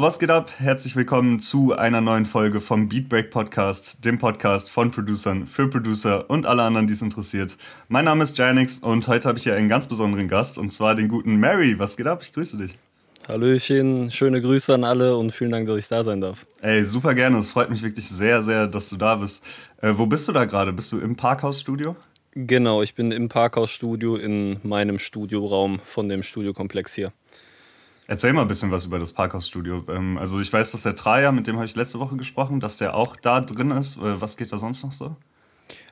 Was geht ab? Herzlich willkommen zu einer neuen Folge vom Beatbreak Podcast, dem Podcast von Producern für Producer und alle anderen, die es interessiert. Mein Name ist Janix und heute habe ich hier einen ganz besonderen Gast und zwar den guten Mary. Was geht ab? Ich grüße dich. Hallöchen, schöne Grüße an alle und vielen Dank, dass ich da sein darf. Ey, super gerne. Es freut mich wirklich sehr, sehr, dass du da bist. Äh, wo bist du da gerade? Bist du im Parkhausstudio? Genau, ich bin im Parkhausstudio in meinem Studioraum von dem Studiokomplex hier. Erzähl mal ein bisschen was über das Parkhausstudio. Ähm, also ich weiß, dass der Traja, mit dem habe ich letzte Woche gesprochen, dass der auch da drin ist. Äh, was geht da sonst noch so?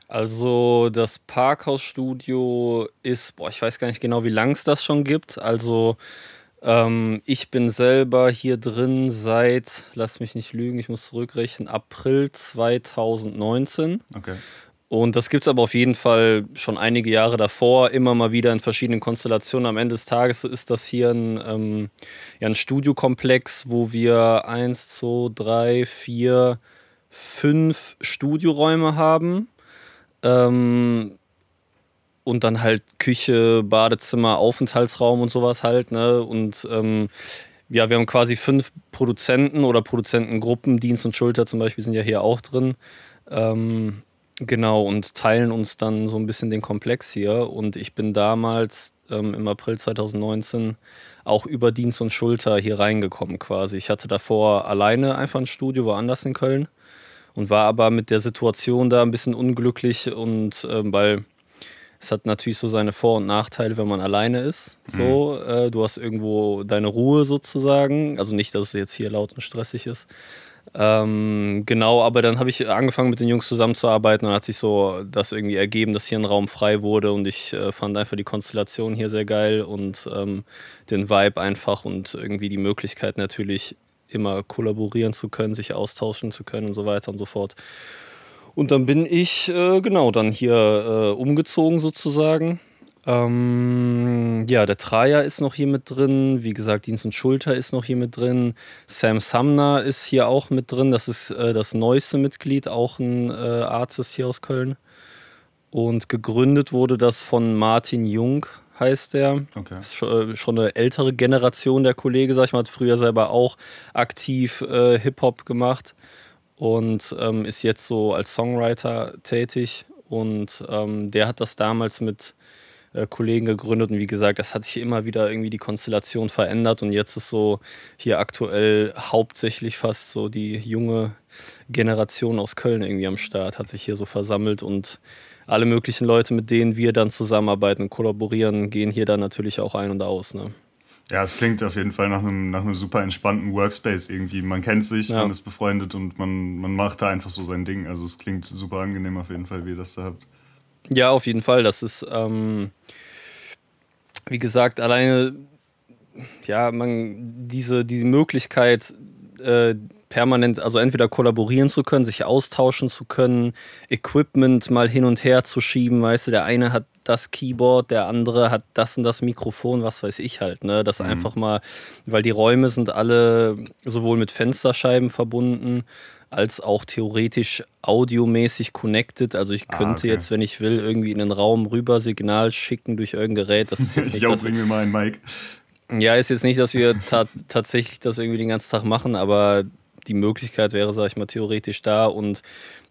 Also das Parkhausstudio ist, boah, ich weiß gar nicht genau, wie lang es das schon gibt. Also ähm, ich bin selber hier drin seit, lass mich nicht lügen, ich muss zurückrechnen, April 2019. Okay. Und das gibt es aber auf jeden Fall schon einige Jahre davor, immer mal wieder in verschiedenen Konstellationen. Am Ende des Tages ist das hier ein, ähm, ja, ein Studiokomplex, wo wir eins, zwei, drei, vier, fünf Studioräume haben. Ähm, und dann halt Küche, Badezimmer, Aufenthaltsraum und sowas halt. Ne? Und ähm, ja, wir haben quasi fünf Produzenten oder Produzentengruppen, Dienst und Schulter zum Beispiel sind ja hier auch drin. Ähm, Genau, und teilen uns dann so ein bisschen den Komplex hier. Und ich bin damals ähm, im April 2019 auch über Dienst und Schulter hier reingekommen quasi. Ich hatte davor alleine einfach ein Studio woanders in Köln und war aber mit der Situation da ein bisschen unglücklich und ähm, weil es hat natürlich so seine Vor- und Nachteile, wenn man alleine ist. So, mhm. äh, du hast irgendwo deine Ruhe sozusagen. Also nicht, dass es jetzt hier laut und stressig ist, ähm, genau, aber dann habe ich angefangen mit den Jungs zusammenzuarbeiten und hat sich so das irgendwie ergeben, dass hier ein Raum frei wurde und ich äh, fand einfach die Konstellation hier sehr geil und ähm, den Vibe einfach und irgendwie die Möglichkeit natürlich immer kollaborieren zu können, sich austauschen zu können und so weiter und so fort. Und dann bin ich äh, genau dann hier äh, umgezogen sozusagen ähm, ja, der Traja ist noch hier mit drin. Wie gesagt, Dienst und Schulter ist noch hier mit drin. Sam Sumner ist hier auch mit drin. Das ist äh, das neueste Mitglied, auch ein äh, Artist hier aus Köln. Und gegründet wurde das von Martin Jung, heißt der. Okay. Das ist schon, äh, schon eine ältere Generation der Kollege, sag ich mal, hat früher selber auch aktiv äh, Hip-Hop gemacht und ähm, ist jetzt so als Songwriter tätig. Und ähm, der hat das damals mit Kollegen gegründet und wie gesagt, das hat sich immer wieder irgendwie die Konstellation verändert und jetzt ist so hier aktuell hauptsächlich fast so die junge Generation aus Köln irgendwie am Start, hat sich hier so versammelt und alle möglichen Leute, mit denen wir dann zusammenarbeiten und kollaborieren, gehen hier dann natürlich auch ein und aus. Ne? Ja, es klingt auf jeden Fall nach einem, nach einem super entspannten Workspace irgendwie. Man kennt sich, ja. man ist befreundet und man, man macht da einfach so sein Ding. Also es klingt super angenehm auf jeden Fall, wie ihr das da habt. Ja, auf jeden Fall. Das ist, ähm, wie gesagt, alleine, ja, man, diese, diese Möglichkeit, äh, permanent, also entweder kollaborieren zu können, sich austauschen zu können, Equipment mal hin und her zu schieben, weißt du, der eine hat das Keyboard, der andere hat das und das Mikrofon, was weiß ich halt, ne? Das mhm. einfach mal, weil die Räume sind alle sowohl mit Fensterscheiben verbunden, als auch theoretisch audiomäßig connected. Also ich ah, könnte ah, okay. jetzt, wenn ich will, irgendwie in den Raum rüber Signal schicken durch irgendein Gerät. Das ist jetzt nicht, dass wir mal einen Mic. Ja, ist jetzt nicht, dass wir ta tatsächlich das irgendwie den ganzen Tag machen, aber die Möglichkeit wäre, sag ich mal, theoretisch da und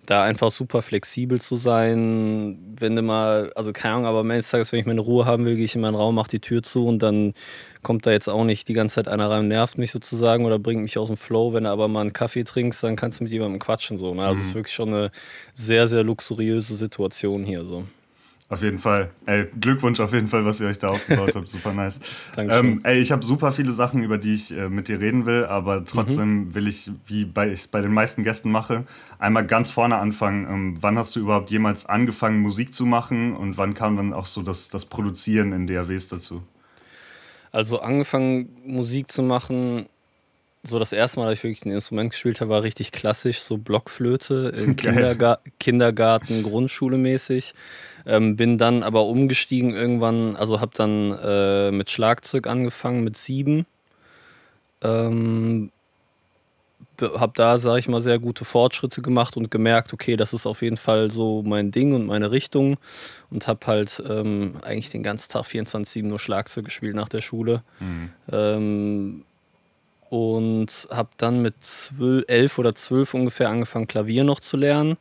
da einfach super flexibel zu sein, wenn du mal, also keine Ahnung, aber am Ende des Tages, wenn ich meine Ruhe haben will, gehe ich in meinen Raum, mache die Tür zu und dann kommt da jetzt auch nicht die ganze Zeit einer rein nervt mich sozusagen oder bringt mich aus dem Flow. Wenn du aber mal einen Kaffee trinkst, dann kannst du mit jemandem quatschen so. Ne? Also es mhm. ist wirklich schon eine sehr, sehr luxuriöse Situation hier so. Auf jeden Fall. Ey, Glückwunsch auf jeden Fall, was ihr euch da aufgebaut habt. Super nice. Dankeschön. Ähm, ey, ich habe super viele Sachen, über die ich äh, mit dir reden will, aber trotzdem mhm. will ich, wie bei, ich es bei den meisten Gästen mache, einmal ganz vorne anfangen. Ähm, wann hast du überhaupt jemals angefangen, Musik zu machen und wann kam dann auch so das, das Produzieren in DAWs dazu? Also angefangen, Musik zu machen, so das erste Mal, dass ich wirklich ein Instrument gespielt habe, war richtig klassisch, so Blockflöte im Kinderga Kindergarten, Grundschule mäßig. Ähm, bin dann aber umgestiegen irgendwann, also habe dann äh, mit Schlagzeug angefangen mit sieben. Ähm, habe da, sage ich mal, sehr gute Fortschritte gemacht und gemerkt, okay, das ist auf jeden Fall so mein Ding und meine Richtung und habe halt ähm, eigentlich den ganzen Tag 24-7 nur Schlagzeug gespielt nach der Schule. Mhm. Ähm, und habe dann mit 12, 11 oder 12 ungefähr angefangen, Klavier noch zu lernen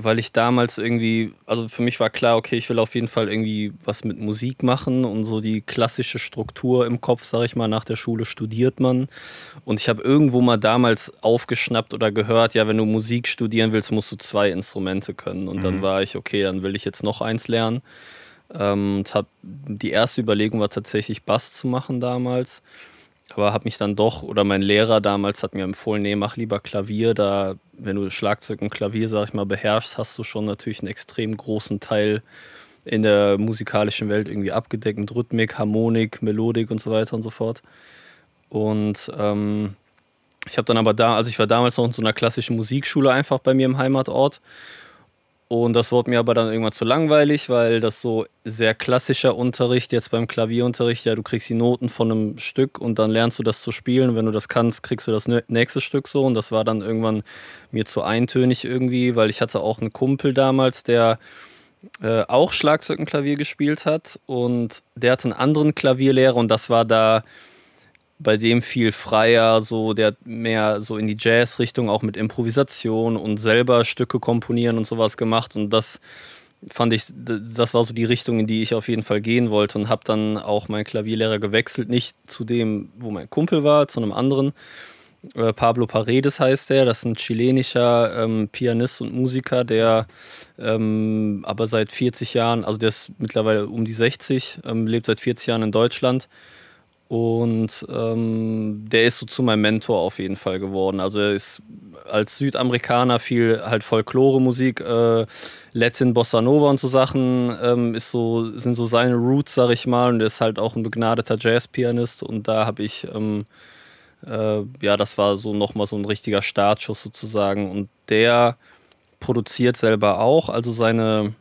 weil ich damals irgendwie, also für mich war klar, okay, ich will auf jeden Fall irgendwie was mit Musik machen und so die klassische Struktur im Kopf, sag ich mal, nach der Schule studiert man. Und ich habe irgendwo mal damals aufgeschnappt oder gehört, ja, wenn du Musik studieren willst, musst du zwei Instrumente können. Und mhm. dann war ich, okay, dann will ich jetzt noch eins lernen. Ähm, und hab, die erste Überlegung war tatsächlich Bass zu machen damals aber habe mich dann doch, oder mein Lehrer damals hat mir empfohlen, nee, mach lieber Klavier, da, wenn du Schlagzeug und Klavier, sag ich mal, beherrschst, hast du schon natürlich einen extrem großen Teil in der musikalischen Welt irgendwie abgedeckt. Mit Rhythmik, Harmonik, Melodik und so weiter und so fort. Und ähm, ich habe dann aber da, also ich war damals noch in so einer klassischen Musikschule einfach bei mir im Heimatort und das wurde mir aber dann irgendwann zu langweilig, weil das so sehr klassischer Unterricht, jetzt beim Klavierunterricht, ja, du kriegst die Noten von einem Stück und dann lernst du das zu spielen. Wenn du das kannst, kriegst du das nächste Stück so. Und das war dann irgendwann mir zu eintönig irgendwie, weil ich hatte auch einen Kumpel damals, der äh, auch Schlagzeug und Klavier gespielt hat. Und der hatte einen anderen Klavierlehrer und das war da bei dem viel freier, so der mehr so in die Jazz-Richtung, auch mit Improvisation und selber Stücke komponieren und sowas gemacht. Und das fand ich, das war so die Richtung, in die ich auf jeden Fall gehen wollte und habe dann auch meinen Klavierlehrer gewechselt, nicht zu dem, wo mein Kumpel war, zu einem anderen. Äh, Pablo Paredes heißt der, das ist ein chilenischer ähm, Pianist und Musiker, der ähm, aber seit 40 Jahren, also der ist mittlerweile um die 60, ähm, lebt seit 40 Jahren in Deutschland und ähm, der ist so zu meinem Mentor auf jeden Fall geworden. Also er ist als Südamerikaner viel halt Folklore-Musik, äh, Latin, Bossa Nova und so Sachen ähm, ist so, sind so seine Roots, sag ich mal. Und er ist halt auch ein begnadeter Jazz-Pianist. Und da habe ich, ähm, äh, ja, das war so nochmal so ein richtiger Startschuss sozusagen. Und der produziert selber auch, also seine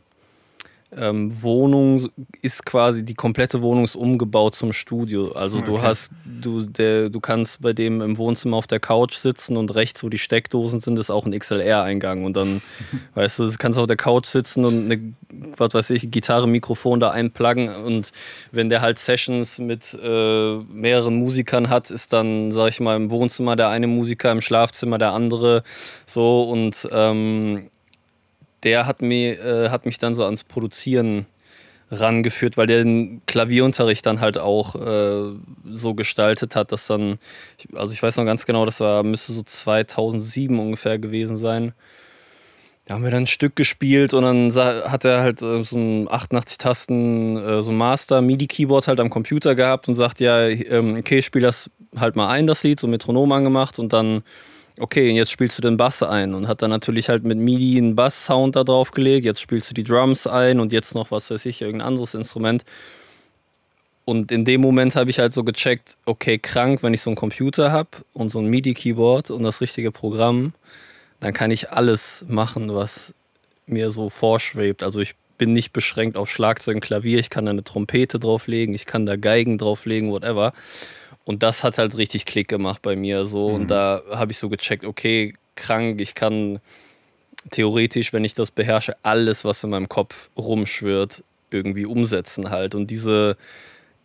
ähm, Wohnung ist quasi die komplette Wohnung ist umgebaut zum Studio. Also okay. du hast, du, der, du kannst bei dem im Wohnzimmer auf der Couch sitzen und rechts, wo die Steckdosen sind, ist auch ein XLR-Eingang. Und dann, weißt du, kannst auf der Couch sitzen und eine, was weiß ich, Gitarre, Mikrofon da einpluggen. Und wenn der halt Sessions mit äh, mehreren Musikern hat, ist dann, sag ich mal, im Wohnzimmer der eine Musiker, im Schlafzimmer der andere. So und ähm, der hat, mir, äh, hat mich dann so ans Produzieren rangeführt, weil der den Klavierunterricht dann halt auch äh, so gestaltet hat, dass dann, also ich weiß noch ganz genau, das war, müsste so 2007 ungefähr gewesen sein. Da haben wir dann ein Stück gespielt und dann hat er halt äh, so ein 88 Tasten, äh, so ein Master MIDI-Keyboard halt am Computer gehabt und sagt, ja, ähm, okay, spiel das halt mal ein, das Lied, so Metronom angemacht und dann okay, jetzt spielst du den Bass ein und hat dann natürlich halt mit MIDI einen Bass-Sound da drauf gelegt, jetzt spielst du die Drums ein und jetzt noch, was weiß ich, irgendein anderes Instrument. Und in dem Moment habe ich halt so gecheckt, okay, krank, wenn ich so einen Computer habe und so ein MIDI-Keyboard und das richtige Programm, dann kann ich alles machen, was mir so vorschwebt. Also ich bin nicht beschränkt auf Schlagzeug und Klavier, ich kann da eine Trompete drauflegen, ich kann da Geigen drauflegen, whatever. Und das hat halt richtig Klick gemacht bei mir so. Mhm. Und da habe ich so gecheckt, okay, krank, ich kann theoretisch, wenn ich das beherrsche, alles, was in meinem Kopf rumschwirrt, irgendwie umsetzen halt. Und diese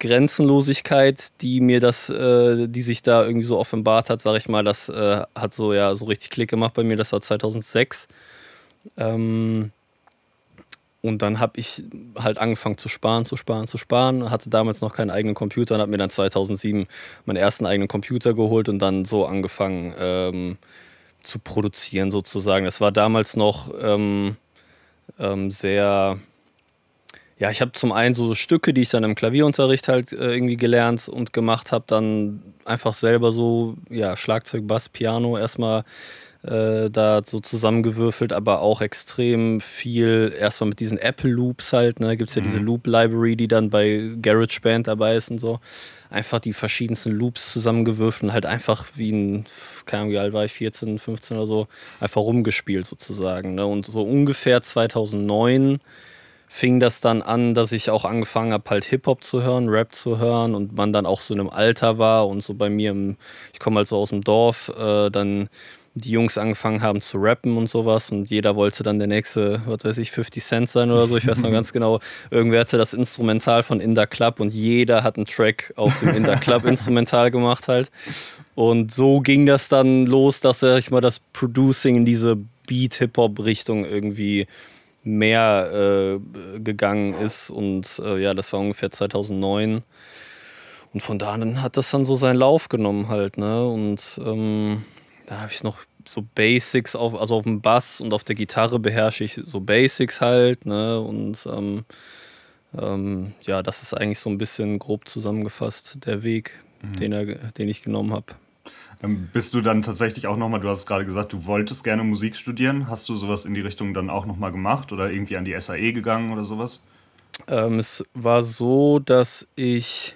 Grenzenlosigkeit, die mir das, äh, die sich da irgendwie so offenbart hat, sage ich mal, das äh, hat so ja so richtig Klick gemacht bei mir. Das war 2006. Ähm, und dann habe ich halt angefangen zu sparen, zu sparen, zu sparen. Hatte damals noch keinen eigenen Computer und habe mir dann 2007 meinen ersten eigenen Computer geholt und dann so angefangen ähm, zu produzieren sozusagen. Das war damals noch ähm, ähm, sehr, ja, ich habe zum einen so Stücke, die ich dann im Klavierunterricht halt äh, irgendwie gelernt und gemacht habe, dann einfach selber so, ja, Schlagzeug, Bass, Piano erstmal äh, da so zusammengewürfelt, aber auch extrem viel, erstmal mit diesen Apple Loops halt, ne, gibt es ja mhm. diese Loop Library, die dann bei GarageBand dabei ist und so. Einfach die verschiedensten Loops zusammengewürfelt und halt einfach wie ein, keine Ahnung, wie alt war ich, 14, 15 oder so, einfach rumgespielt sozusagen. Ne? Und so ungefähr 2009 fing das dann an, dass ich auch angefangen habe, halt Hip-Hop zu hören, Rap zu hören und man dann auch so in einem Alter war und so bei mir, im, ich komme halt so aus dem Dorf, äh, dann die Jungs angefangen haben zu rappen und sowas und jeder wollte dann der nächste, was weiß ich, 50 Cent sein oder so. Ich weiß noch ganz genau, irgendwer hatte das Instrumental von In Club und jeder hat einen Track auf dem In Club Instrumental gemacht halt. Und so ging das dann los, dass, sag ich mal, das Producing in diese Beat-Hip-Hop-Richtung irgendwie mehr äh, gegangen ist und äh, ja, das war ungefähr 2009. Und von da an hat das dann so seinen Lauf genommen halt, ne? Und ähm, da habe ich noch so Basics auf, also auf dem Bass und auf der Gitarre beherrsche ich so Basics halt, ne? Und ähm, ähm, ja, das ist eigentlich so ein bisschen grob zusammengefasst der Weg, mhm. den, er, den ich genommen habe. Ähm, bist du dann tatsächlich auch nochmal, du hast gerade gesagt, du wolltest gerne Musik studieren. Hast du sowas in die Richtung dann auch nochmal gemacht oder irgendwie an die SAE gegangen oder sowas? Ähm, es war so, dass ich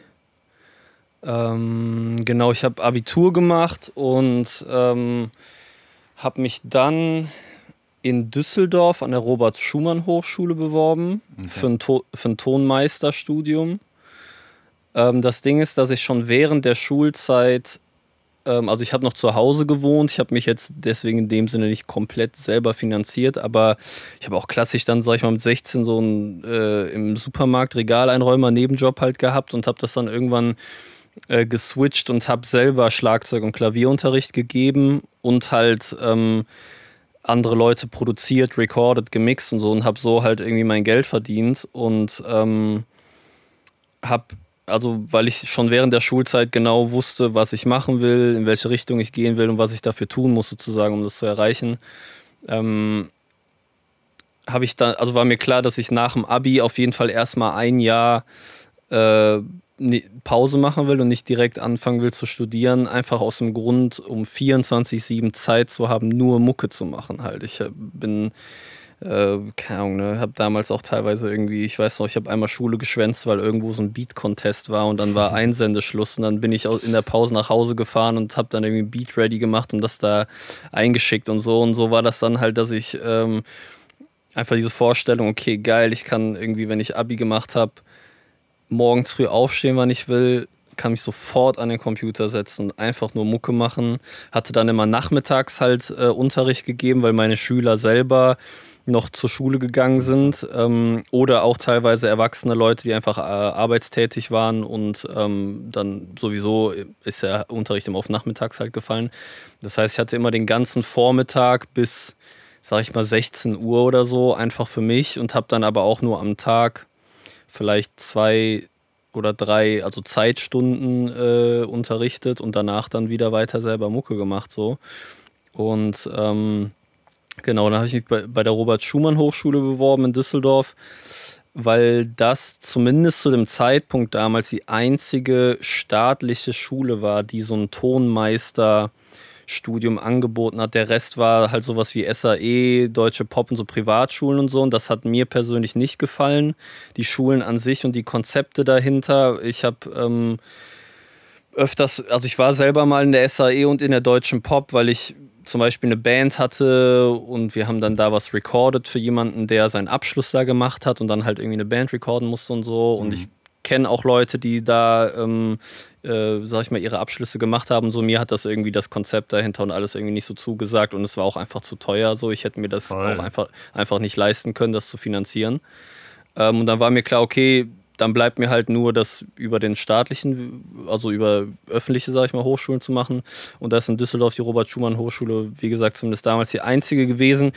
ähm, genau, ich habe Abitur gemacht und ähm, habe mich dann in Düsseldorf an der Robert-Schumann-Hochschule beworben okay. für, ein für ein Tonmeisterstudium. Ähm, das Ding ist, dass ich schon während der Schulzeit, ähm, also ich habe noch zu Hause gewohnt, ich habe mich jetzt deswegen in dem Sinne nicht komplett selber finanziert, aber ich habe auch klassisch dann, sag ich mal, mit 16 so einen äh, im Supermarkt Regaleinräumer Nebenjob halt gehabt und habe das dann irgendwann äh, geswitcht und habe selber Schlagzeug- und Klavierunterricht gegeben und halt ähm, andere Leute produziert, recorded, gemixt und so und habe so halt irgendwie mein Geld verdient und ähm, habe also weil ich schon während der Schulzeit genau wusste, was ich machen will, in welche Richtung ich gehen will und was ich dafür tun muss sozusagen, um das zu erreichen, ähm, habe ich dann, also war mir klar, dass ich nach dem Abi auf jeden Fall erstmal ein Jahr äh, Pause machen will und nicht direkt anfangen will zu studieren, einfach aus dem Grund, um 24-7 Zeit zu haben, nur Mucke zu machen halt. Ich bin, äh, keine Ahnung, ne, habe damals auch teilweise irgendwie, ich weiß noch, ich habe einmal Schule geschwänzt, weil irgendwo so ein Beat-Contest war und dann war Einsendeschluss und dann bin ich in der Pause nach Hause gefahren und habe dann irgendwie ein Beat ready gemacht und das da eingeschickt und so und so war das dann halt, dass ich ähm, einfach diese Vorstellung, okay, geil, ich kann irgendwie, wenn ich Abi gemacht habe, morgens früh aufstehen, wann ich will, kann mich sofort an den Computer setzen und einfach nur Mucke machen. Hatte dann immer nachmittags halt äh, Unterricht gegeben, weil meine Schüler selber noch zur Schule gegangen sind ähm, oder auch teilweise erwachsene Leute, die einfach äh, arbeitstätig waren und ähm, dann sowieso ist der Unterricht immer auf nachmittags halt gefallen. Das heißt, ich hatte immer den ganzen Vormittag bis, sag ich mal, 16 Uhr oder so einfach für mich und habe dann aber auch nur am Tag vielleicht zwei oder drei, also Zeitstunden äh, unterrichtet und danach dann wieder weiter selber Mucke gemacht so. Und ähm, genau, dann habe ich mich bei, bei der Robert Schumann Hochschule beworben in Düsseldorf, weil das zumindest zu dem Zeitpunkt damals die einzige staatliche Schule war, die so einen Tonmeister Studium angeboten hat. Der Rest war halt sowas wie SAE, Deutsche Pop und so Privatschulen und so. Und das hat mir persönlich nicht gefallen. Die Schulen an sich und die Konzepte dahinter. Ich habe ähm, öfters, also ich war selber mal in der SAE und in der Deutschen Pop, weil ich zum Beispiel eine Band hatte und wir haben dann da was recorded für jemanden, der seinen Abschluss da gemacht hat und dann halt irgendwie eine Band recorden musste und so. Und mhm. ich kenne auch Leute, die da, ähm, äh, sag ich mal, ihre Abschlüsse gemacht haben. So mir hat das irgendwie das Konzept dahinter und alles irgendwie nicht so zugesagt und es war auch einfach zu teuer. So ich hätte mir das Voll. auch einfach, einfach nicht leisten können, das zu finanzieren. Ähm, und dann war mir klar, okay, dann bleibt mir halt nur das über den staatlichen, also über öffentliche, sag ich mal, Hochschulen zu machen. Und da ist in Düsseldorf die Robert-Schumann-Hochschule, wie gesagt, zumindest damals die einzige gewesen.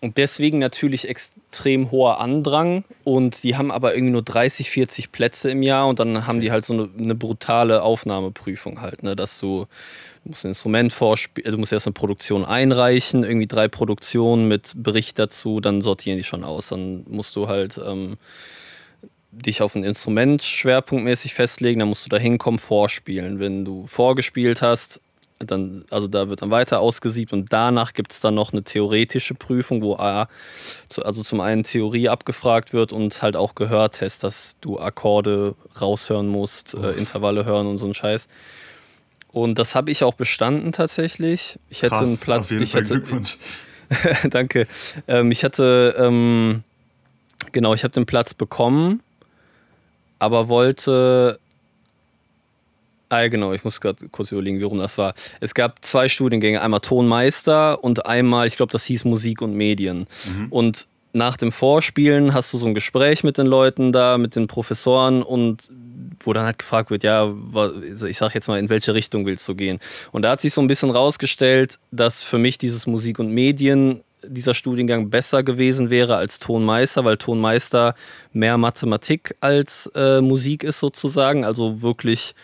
Und deswegen natürlich extrem hoher Andrang. Und die haben aber irgendwie nur 30, 40 Plätze im Jahr. Und dann haben die halt so eine, eine brutale Aufnahmeprüfung halt, ne? dass du, du musst ein Instrument vorspielen, du musst erst eine Produktion einreichen, irgendwie drei Produktionen mit Bericht dazu, dann sortieren die schon aus. Dann musst du halt ähm, dich auf ein Instrument schwerpunktmäßig festlegen, dann musst du da hinkommen, vorspielen. Wenn du vorgespielt hast, dann, also da wird dann weiter ausgesiebt und danach gibt es dann noch eine theoretische Prüfung, wo A, also zum einen Theorie abgefragt wird und halt auch Gehörtest, dass du Akkorde raushören musst, äh, Intervalle hören und so ein Scheiß. Und das habe ich auch bestanden tatsächlich. Ich hätte Krass, einen Platz. Auf jeden Fall hätte, Glückwunsch. Danke. Ähm, ich hatte ähm, Genau, ich habe den Platz bekommen, aber wollte Ah, genau, ich muss gerade kurz überlegen, wie rum das war. Es gab zwei Studiengänge, einmal Tonmeister und einmal, ich glaube, das hieß Musik und Medien. Mhm. Und nach dem Vorspielen hast du so ein Gespräch mit den Leuten da, mit den Professoren und wo dann halt gefragt wird, ja, ich sag jetzt mal, in welche Richtung willst du gehen? Und da hat sich so ein bisschen rausgestellt, dass für mich dieses Musik und Medien dieser Studiengang besser gewesen wäre als Tonmeister, weil Tonmeister mehr Mathematik als äh, Musik ist sozusagen, also wirklich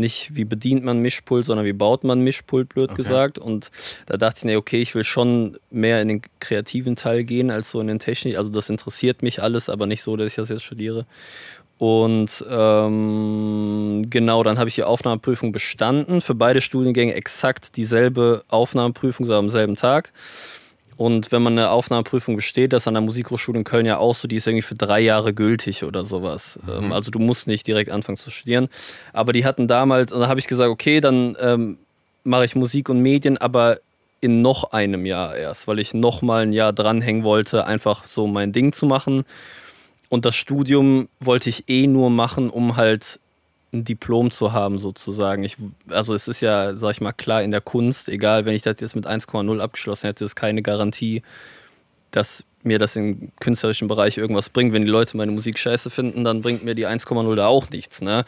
nicht wie bedient man Mischpult, sondern wie baut man Mischpult, blöd okay. gesagt. Und da dachte ich, nee, okay, ich will schon mehr in den kreativen Teil gehen als so in den Technik. Also das interessiert mich alles, aber nicht so, dass ich das jetzt studiere. Und ähm, genau, dann habe ich die Aufnahmeprüfung bestanden. Für beide Studiengänge exakt dieselbe Aufnahmeprüfung, so am selben Tag. Und wenn man eine Aufnahmeprüfung besteht, das an der Musikhochschule in Köln ja auch so, die ist irgendwie für drei Jahre gültig oder sowas. Mhm. Ähm, also du musst nicht direkt anfangen zu studieren. Aber die hatten damals, und da habe ich gesagt, okay, dann ähm, mache ich Musik und Medien, aber in noch einem Jahr erst, weil ich noch mal ein Jahr dranhängen wollte, einfach so mein Ding zu machen. Und das Studium wollte ich eh nur machen, um halt ein Diplom zu haben, sozusagen. Ich, also es ist ja, sag ich mal, klar in der Kunst, egal, wenn ich das jetzt mit 1,0 abgeschlossen hätte, ist keine Garantie, dass mir das im künstlerischen Bereich irgendwas bringt. Wenn die Leute meine Musik scheiße finden, dann bringt mir die 1,0 da auch nichts. Ne?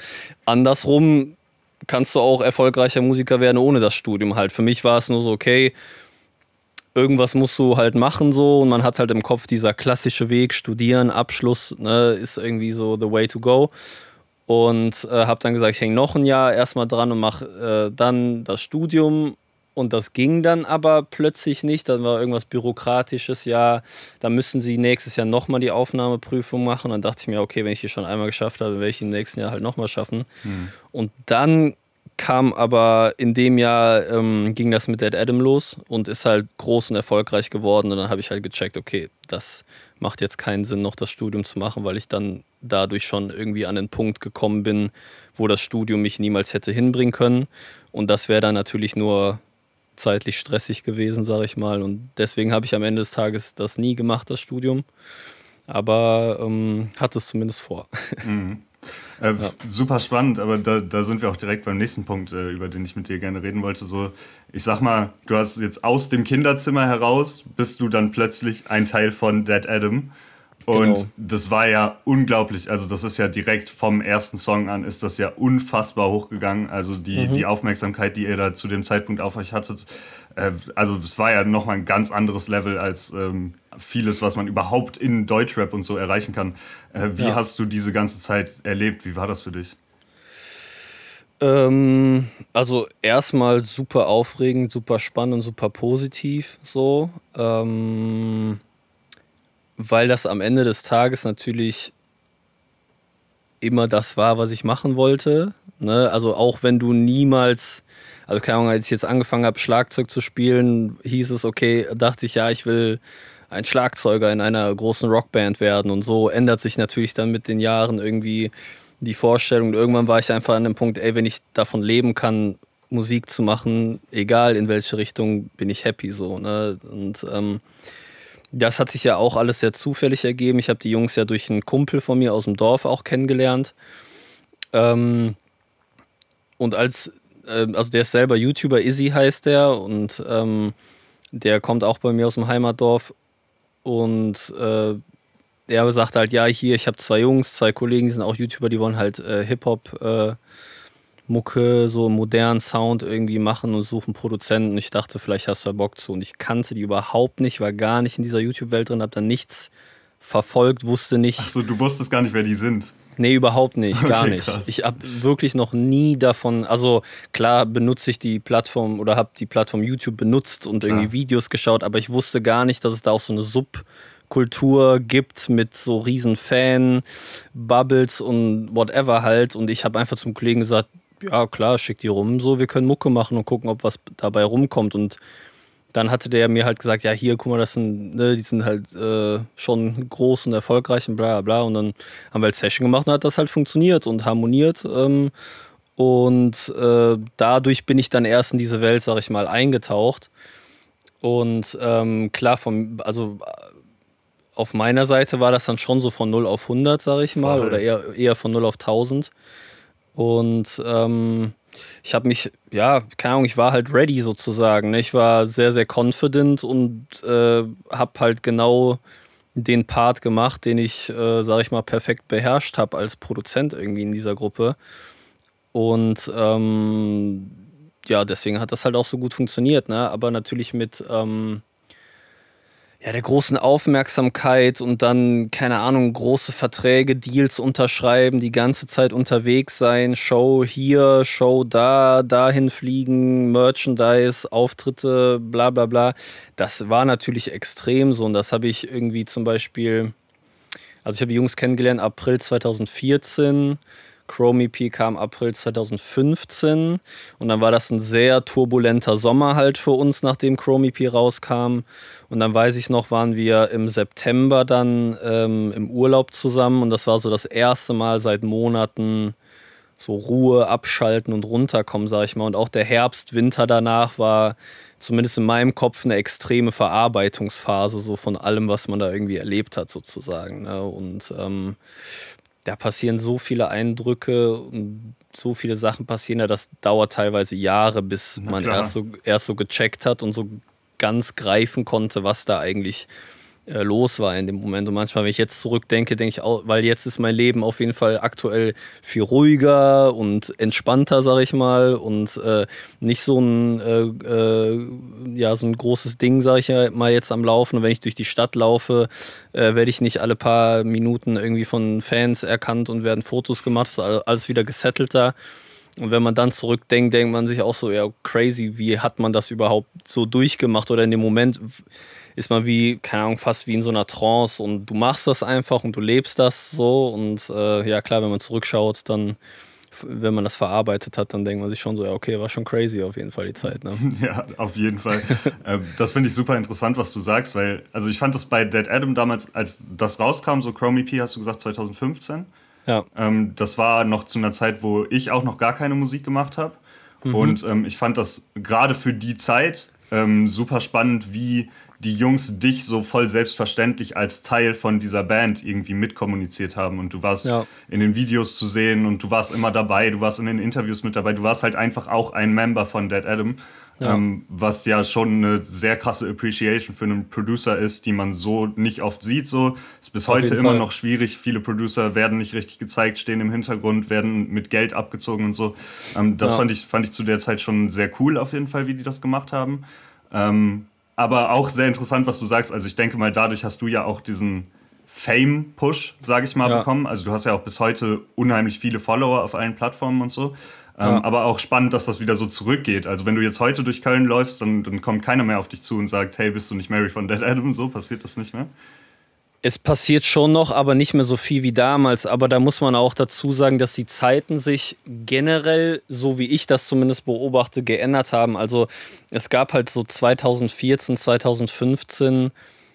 Andersrum kannst du auch erfolgreicher Musiker werden ohne das Studium halt. Für mich war es nur so, okay, irgendwas musst du halt machen so und man hat halt im Kopf dieser klassische Weg, studieren, Abschluss, ne, ist irgendwie so the way to go und äh, habe dann gesagt, ich hänge noch ein Jahr erstmal dran und mache äh, dann das Studium. Und das ging dann aber plötzlich nicht. Dann war irgendwas Bürokratisches. Ja, da müssen sie nächstes Jahr nochmal die Aufnahmeprüfung machen. Dann dachte ich mir, okay, wenn ich die schon einmal geschafft habe, werde ich die im nächsten Jahr halt nochmal schaffen. Mhm. Und dann kam aber in dem Jahr ähm, ging das mit Dead Adam los und ist halt groß und erfolgreich geworden. Und dann habe ich halt gecheckt, okay, das macht jetzt keinen Sinn, noch das Studium zu machen, weil ich dann dadurch schon irgendwie an den Punkt gekommen bin, wo das Studium mich niemals hätte hinbringen können. Und das wäre dann natürlich nur zeitlich stressig gewesen, sage ich mal. Und deswegen habe ich am Ende des Tages das nie gemacht, das Studium. Aber ähm, hatte es zumindest vor. Mhm. Äh, ja. Super spannend, aber da, da sind wir auch direkt beim nächsten Punkt, äh, über den ich mit dir gerne reden wollte. So, ich sag mal, du hast jetzt aus dem Kinderzimmer heraus, bist du dann plötzlich ein Teil von Dead Adam. Und genau. das war ja unglaublich. Also, das ist ja direkt vom ersten Song an, ist das ja unfassbar hochgegangen. Also, die, mhm. die Aufmerksamkeit, die ihr da zu dem Zeitpunkt auf euch hattet, äh, also, es war ja nochmal ein ganz anderes Level als ähm, vieles, was man überhaupt in Deutschrap und so erreichen kann. Äh, wie ja. hast du diese ganze Zeit erlebt? Wie war das für dich? Ähm, also, erstmal super aufregend, super spannend super positiv so. Ähm weil das am Ende des Tages natürlich immer das war, was ich machen wollte. Ne? Also auch wenn du niemals, also keine Ahnung, als ich jetzt angefangen habe, Schlagzeug zu spielen, hieß es, okay, dachte ich, ja, ich will ein Schlagzeuger in einer großen Rockband werden. Und so ändert sich natürlich dann mit den Jahren irgendwie die Vorstellung. Und irgendwann war ich einfach an dem Punkt, ey, wenn ich davon leben kann, Musik zu machen, egal in welche Richtung, bin ich happy so. Ne? Und ähm, das hat sich ja auch alles sehr zufällig ergeben. Ich habe die Jungs ja durch einen Kumpel von mir aus dem Dorf auch kennengelernt. Ähm, und als, äh, also der ist selber YouTuber, Izzy heißt der, und ähm, der kommt auch bei mir aus dem Heimatdorf. Und äh, er sagt halt, ja, hier, ich habe zwei Jungs, zwei Kollegen, die sind auch YouTuber, die wollen halt äh, Hip-Hop äh, Mucke, so modernen Sound irgendwie machen und suchen Produzenten. Ich dachte, vielleicht hast du da Bock zu. Und ich kannte die überhaupt nicht, war gar nicht in dieser YouTube-Welt drin, hab da nichts verfolgt, wusste nicht. Achso, du wusstest gar nicht, wer die sind. Nee, überhaupt nicht, gar okay, nicht. Ich habe wirklich noch nie davon, also klar benutze ich die Plattform oder habe die Plattform YouTube benutzt und irgendwie ja. Videos geschaut, aber ich wusste gar nicht, dass es da auch so eine Subkultur gibt mit so riesen Fan-Bubbles und whatever halt. Und ich habe einfach zum Kollegen gesagt, ja klar, schick die rum, so, wir können Mucke machen und gucken, ob was dabei rumkommt. Und dann hatte der mir halt gesagt, ja, hier, guck mal, das sind, ne, die sind halt äh, schon groß und erfolgreich und bla bla. Und dann haben wir halt Session gemacht und hat das halt funktioniert und harmoniert. Ähm, und äh, dadurch bin ich dann erst in diese Welt, sag ich mal, eingetaucht. Und ähm, klar, vom, also auf meiner Seite war das dann schon so von 0 auf 100, sage ich mal, Voll. oder eher, eher von 0 auf 1000. Und ähm, ich habe mich, ja, keine Ahnung, ich war halt ready sozusagen. Ne? Ich war sehr, sehr confident und äh, habe halt genau den Part gemacht, den ich, äh, sage ich mal, perfekt beherrscht habe als Produzent irgendwie in dieser Gruppe. Und ähm, ja, deswegen hat das halt auch so gut funktioniert. Ne? Aber natürlich mit, ähm, ja, der großen Aufmerksamkeit und dann, keine Ahnung, große Verträge, Deals unterschreiben, die ganze Zeit unterwegs sein, Show hier, Show da, dahin fliegen, Merchandise, Auftritte, bla bla bla. Das war natürlich extrem so und das habe ich irgendwie zum Beispiel, also ich habe Jungs kennengelernt April 2014 Chrome EP kam April 2015 und dann war das ein sehr turbulenter Sommer halt für uns, nachdem Chrome EP rauskam. Und dann weiß ich noch, waren wir im September dann ähm, im Urlaub zusammen und das war so das erste Mal seit Monaten so Ruhe, abschalten und runterkommen, sag ich mal. Und auch der Herbst, Winter danach war zumindest in meinem Kopf eine extreme Verarbeitungsphase so von allem, was man da irgendwie erlebt hat sozusagen. Ne? Und ähm, da passieren so viele Eindrücke und so viele Sachen passieren ja, das dauert teilweise Jahre, bis man erst so, erst so gecheckt hat und so ganz greifen konnte, was da eigentlich äh, los war in dem Moment. Und manchmal, wenn ich jetzt zurückdenke, denke ich auch, weil jetzt ist mein Leben auf jeden Fall aktuell viel ruhiger und entspannter, sag ich mal, und äh, nicht so ein, äh, äh, ja, so ein großes Ding, sag ich mal jetzt am Laufen. Und wenn ich durch die Stadt laufe, äh, werde ich nicht alle paar Minuten irgendwie von Fans erkannt und werden Fotos gemacht. Ist alles wieder gesettelter. Und wenn man dann zurückdenkt, denkt man sich auch so, ja, crazy, wie hat man das überhaupt so durchgemacht? Oder in dem Moment ist man wie, keine Ahnung, fast wie in so einer Trance und du machst das einfach und du lebst das so. Und äh, ja, klar, wenn man zurückschaut, dann, wenn man das verarbeitet hat, dann denkt man sich schon so, ja, okay, war schon crazy auf jeden Fall die Zeit. Ne? Ja, auf jeden Fall. Ähm, das finde ich super interessant, was du sagst, weil, also ich fand das bei Dead Adam damals, als das rauskam, so Chrome EP, hast du gesagt, 2015. Ja. Ähm, das war noch zu einer Zeit, wo ich auch noch gar keine Musik gemacht habe. Mhm. Und ähm, ich fand das gerade für die Zeit ähm, super spannend, wie die Jungs dich so voll selbstverständlich als Teil von dieser Band irgendwie mitkommuniziert haben und du warst ja. in den Videos zu sehen und du warst immer dabei, du warst in den Interviews mit dabei, du warst halt einfach auch ein Member von Dead Adam, ja. Ähm, was ja schon eine sehr krasse Appreciation für einen Producer ist, die man so nicht oft sieht. So ist bis Auf heute immer Fall. noch schwierig. Viele Producer werden nicht richtig gezeigt, stehen im Hintergrund, werden mit Geld abgezogen und so. Ähm, das ja. fand ich fand ich zu der Zeit schon sehr cool auf jeden Fall, wie die das gemacht haben. Ähm, aber auch sehr interessant, was du sagst. Also ich denke mal, dadurch hast du ja auch diesen Fame-Push, sage ich mal, ja. bekommen. Also du hast ja auch bis heute unheimlich viele Follower auf allen Plattformen und so. Ähm, ja. Aber auch spannend, dass das wieder so zurückgeht. Also wenn du jetzt heute durch Köln läufst, dann, dann kommt keiner mehr auf dich zu und sagt, hey, bist du nicht Mary von Dead Adam? So passiert das nicht mehr. Es passiert schon noch, aber nicht mehr so viel wie damals. Aber da muss man auch dazu sagen, dass die Zeiten sich generell, so wie ich das zumindest beobachte, geändert haben. Also es gab halt so 2014, 2015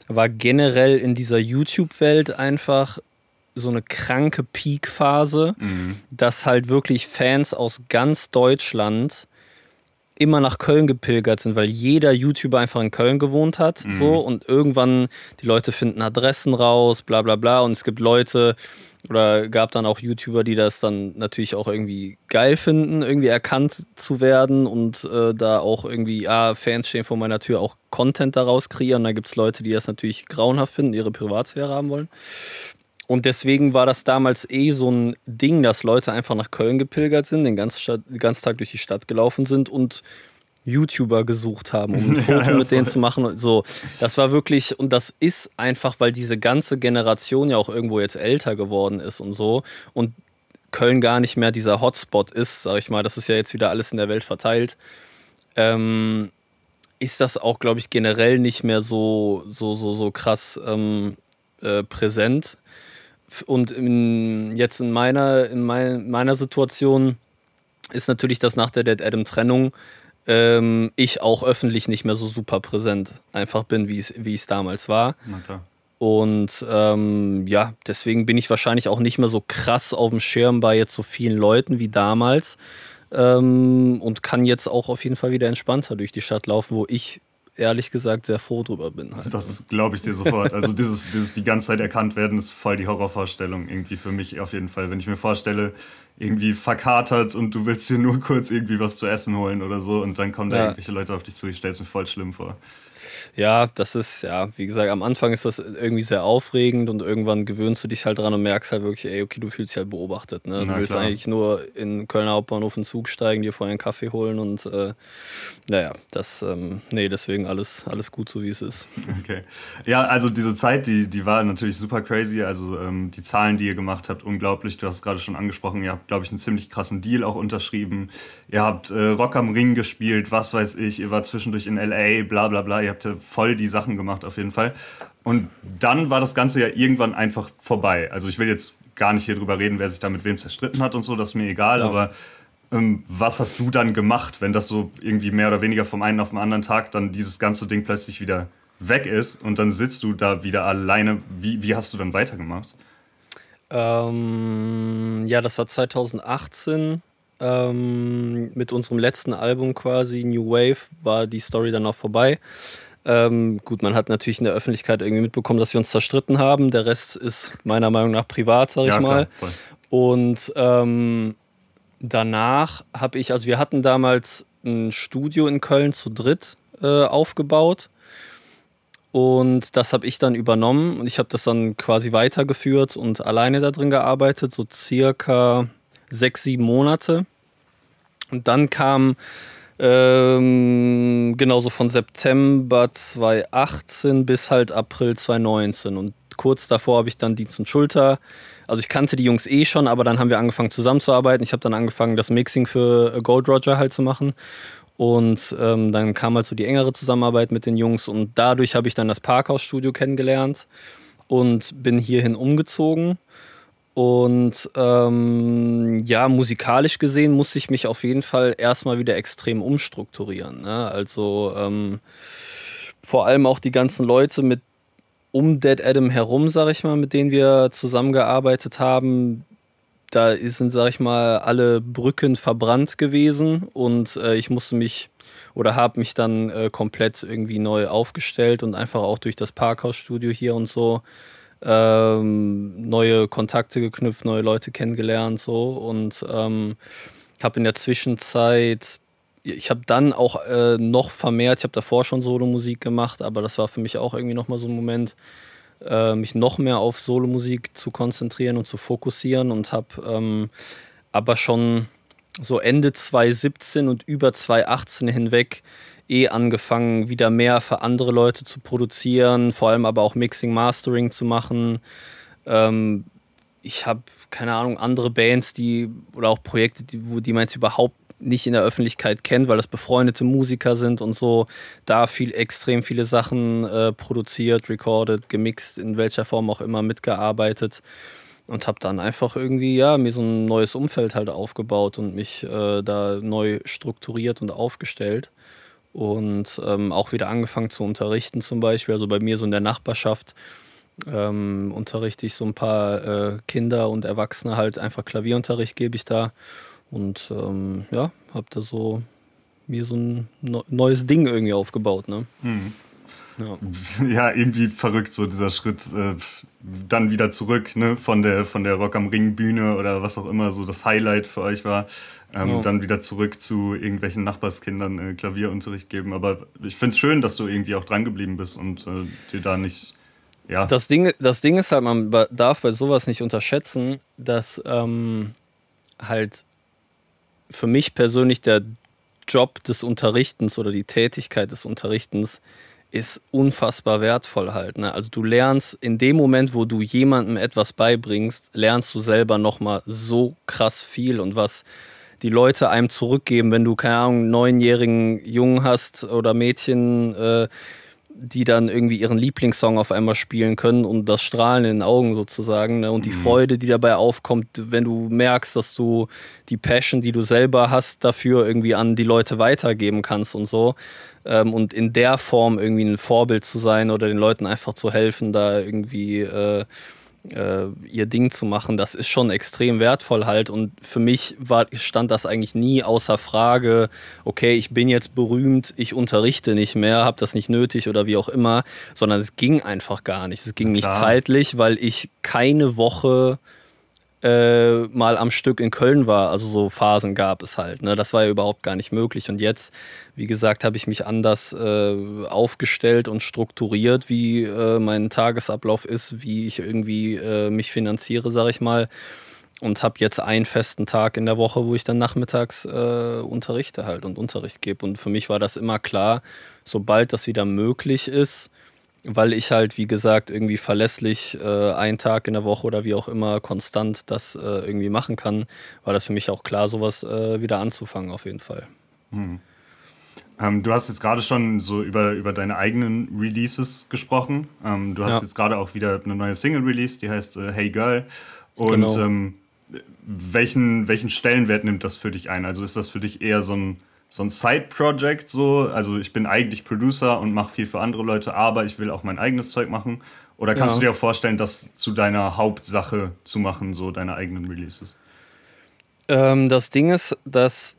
war generell in dieser YouTube-Welt einfach so eine kranke Peak-Phase, mhm. dass halt wirklich Fans aus ganz Deutschland immer nach Köln gepilgert sind, weil jeder YouTuber einfach in Köln gewohnt hat. Mhm. So, und irgendwann die Leute finden Adressen raus, bla bla bla. Und es gibt Leute oder gab dann auch YouTuber, die das dann natürlich auch irgendwie geil finden, irgendwie erkannt zu werden und äh, da auch irgendwie, ja, Fans stehen vor meiner Tür, auch Content daraus kreieren. Und dann gibt es Leute, die das natürlich grauenhaft finden, ihre Privatsphäre haben wollen. Und deswegen war das damals eh so ein Ding, dass Leute einfach nach Köln gepilgert sind, den ganzen, Stadt, den ganzen Tag durch die Stadt gelaufen sind und YouTuber gesucht haben, um ein Foto ja, ja, mit denen zu machen. So, das war wirklich, und das ist einfach, weil diese ganze Generation ja auch irgendwo jetzt älter geworden ist und so. Und Köln gar nicht mehr dieser Hotspot ist, sag ich mal, das ist ja jetzt wieder alles in der Welt verteilt. Ähm, ist das auch, glaube ich, generell nicht mehr so, so, so, so krass ähm, äh, präsent. Und in, jetzt in meiner, in mein, meiner Situation ist natürlich, dass nach der Dead Adam Trennung ähm, ich auch öffentlich nicht mehr so super präsent einfach bin, wie es damals war. Und ähm, ja, deswegen bin ich wahrscheinlich auch nicht mehr so krass auf dem Schirm bei jetzt so vielen Leuten wie damals. Ähm, und kann jetzt auch auf jeden Fall wieder entspannter durch die Stadt laufen, wo ich ehrlich gesagt sehr froh drüber bin. Halt. Das glaube ich dir sofort. Also dieses, dieses die ganze Zeit erkannt werden, ist voll die Horrorvorstellung irgendwie für mich auf jeden Fall. Wenn ich mir vorstelle, irgendwie verkatert und du willst dir nur kurz irgendwie was zu essen holen oder so und dann kommen da irgendwelche Leute auf dich zu, ich stelle es mir voll schlimm vor. Ja, das ist, ja, wie gesagt, am Anfang ist das irgendwie sehr aufregend und irgendwann gewöhnst du dich halt dran und merkst halt wirklich, ey, okay, du fühlst dich halt beobachtet. Ne? Du willst klar. eigentlich nur in Kölner Hauptbahnhof einen Zug steigen, dir vorher einen Kaffee holen und äh, naja, das, ähm, nee, deswegen alles, alles gut so, wie es ist. Okay. Ja, also diese Zeit, die, die war natürlich super crazy. Also ähm, die Zahlen, die ihr gemacht habt, unglaublich. Du hast es gerade schon angesprochen, ihr habt, glaube ich, einen ziemlich krassen Deal auch unterschrieben. Ihr habt äh, Rock am Ring gespielt, was weiß ich, ihr wart zwischendurch in L.A., bla bla bla. Ihr habt ja voll die Sachen gemacht auf jeden Fall. Und dann war das Ganze ja irgendwann einfach vorbei. Also ich will jetzt gar nicht hier drüber reden, wer sich da mit wem zerstritten hat und so, das ist mir egal, ja. aber ähm, was hast du dann gemacht, wenn das so irgendwie mehr oder weniger vom einen auf den anderen Tag dann dieses ganze Ding plötzlich wieder weg ist und dann sitzt du da wieder alleine? Wie, wie hast du dann weitergemacht? Ähm, ja, das war 2018. Ähm, mit unserem letzten Album quasi, New Wave, war die Story dann auch vorbei. Ähm, gut, man hat natürlich in der Öffentlichkeit irgendwie mitbekommen, dass wir uns zerstritten haben. Der Rest ist meiner Meinung nach privat, sag ich ja, mal. Klar, und ähm, danach habe ich, also wir hatten damals ein Studio in Köln zu dritt äh, aufgebaut. Und das habe ich dann übernommen und ich habe das dann quasi weitergeführt und alleine da drin gearbeitet, so circa sechs, sieben Monate. Und dann kam ähm, genauso von September 2018 bis halt April 2019. Und kurz davor habe ich dann Dienst und Schulter. Also ich kannte die Jungs eh schon, aber dann haben wir angefangen zusammenzuarbeiten. Ich habe dann angefangen, das Mixing für Gold Roger halt zu machen. Und ähm, dann kam halt so die engere Zusammenarbeit mit den Jungs und dadurch habe ich dann das Parkhaus-Studio kennengelernt und bin hierhin umgezogen und ähm, ja, musikalisch gesehen muss ich mich auf jeden Fall erstmal wieder extrem umstrukturieren. Ne? Also ähm, vor allem auch die ganzen Leute mit um Dead Adam herum, sag ich mal, mit denen wir zusammengearbeitet haben, da sind, sag ich mal, alle Brücken verbrannt gewesen und äh, ich musste mich oder habe mich dann äh, komplett irgendwie neu aufgestellt und einfach auch durch das Parkhausstudio hier und so ähm, neue Kontakte geknüpft, neue Leute kennengelernt so. Und ähm, habe in der Zwischenzeit, ich habe dann auch äh, noch vermehrt, ich habe davor schon Solomusik gemacht, aber das war für mich auch irgendwie nochmal so ein Moment, äh, mich noch mehr auf Solomusik zu konzentrieren und zu fokussieren und habe ähm, aber schon so Ende 2017 und über 2018 hinweg eh angefangen, wieder mehr für andere Leute zu produzieren, vor allem aber auch Mixing, Mastering zu machen. Ähm, ich habe, keine Ahnung, andere Bands, die oder auch Projekte, die, wo die man jetzt überhaupt nicht in der Öffentlichkeit kennt, weil das befreundete Musiker sind und so, da viel extrem viele Sachen äh, produziert, recorded, gemixt, in welcher Form auch immer mitgearbeitet und habe dann einfach irgendwie ja mir so ein neues Umfeld halt aufgebaut und mich äh, da neu strukturiert und aufgestellt und ähm, auch wieder angefangen zu unterrichten zum Beispiel. Also bei mir so in der Nachbarschaft ähm, unterrichte ich so ein paar äh, Kinder und Erwachsene halt einfach Klavierunterricht gebe ich da und ähm, ja, habe da so mir so ein neues Ding irgendwie aufgebaut. Ne? Mhm. Ja. ja. irgendwie verrückt, so dieser Schritt äh, dann wieder zurück, ne, von der, von der Rock am Ring Bühne oder was auch immer so das Highlight für euch war, ähm, ja. dann wieder zurück zu irgendwelchen Nachbarskindern äh, Klavierunterricht geben. Aber ich finde es schön, dass du irgendwie auch dran geblieben bist und äh, dir da nicht, ja. Das Ding, das Ding ist halt, man darf bei sowas nicht unterschätzen, dass ähm, halt für mich persönlich der Job des Unterrichtens oder die Tätigkeit des Unterrichtens ist unfassbar wertvoll halt. Ne? Also du lernst in dem Moment, wo du jemandem etwas beibringst, lernst du selber nochmal so krass viel und was die Leute einem zurückgeben, wenn du, keine Ahnung, neunjährigen Jungen hast oder Mädchen, äh, die dann irgendwie ihren Lieblingssong auf einmal spielen können und das Strahlen in den Augen sozusagen ne? und die mhm. Freude, die dabei aufkommt, wenn du merkst, dass du die Passion, die du selber hast, dafür irgendwie an die Leute weitergeben kannst und so. Ähm, und in der Form irgendwie ein Vorbild zu sein oder den Leuten einfach zu helfen, da irgendwie äh, äh, ihr Ding zu machen, das ist schon extrem wertvoll halt. Und für mich war, stand das eigentlich nie außer Frage, okay, ich bin jetzt berühmt, ich unterrichte nicht mehr, habe das nicht nötig oder wie auch immer, sondern es ging einfach gar nicht. Es ging nicht zeitlich, weil ich keine Woche äh, mal am Stück in Köln war. Also so Phasen gab es halt. Ne? Das war ja überhaupt gar nicht möglich. Und jetzt, wie gesagt, habe ich mich anders äh, aufgestellt und strukturiert, wie äh, mein Tagesablauf ist, wie ich irgendwie äh, mich finanziere, sage ich mal. Und habe jetzt einen festen Tag in der Woche, wo ich dann nachmittags äh, unterrichte halt und Unterricht gebe. Und für mich war das immer klar, sobald das wieder möglich ist, weil ich halt, wie gesagt, irgendwie verlässlich äh, einen Tag in der Woche oder wie auch immer konstant das äh, irgendwie machen kann, war das für mich auch klar, sowas äh, wieder anzufangen, auf jeden Fall. Hm. Ähm, du hast jetzt gerade schon so über, über deine eigenen Releases gesprochen. Ähm, du hast ja. jetzt gerade auch wieder eine neue Single released, die heißt äh, Hey Girl. Und genau. ähm, welchen, welchen Stellenwert nimmt das für dich ein? Also ist das für dich eher so ein so ein Side-Project so. Also ich bin eigentlich Producer und mache viel für andere Leute, aber ich will auch mein eigenes Zeug machen. Oder kannst ja. du dir auch vorstellen, das zu deiner Hauptsache zu machen, so deine eigenen Releases? Ähm, das Ding ist, dass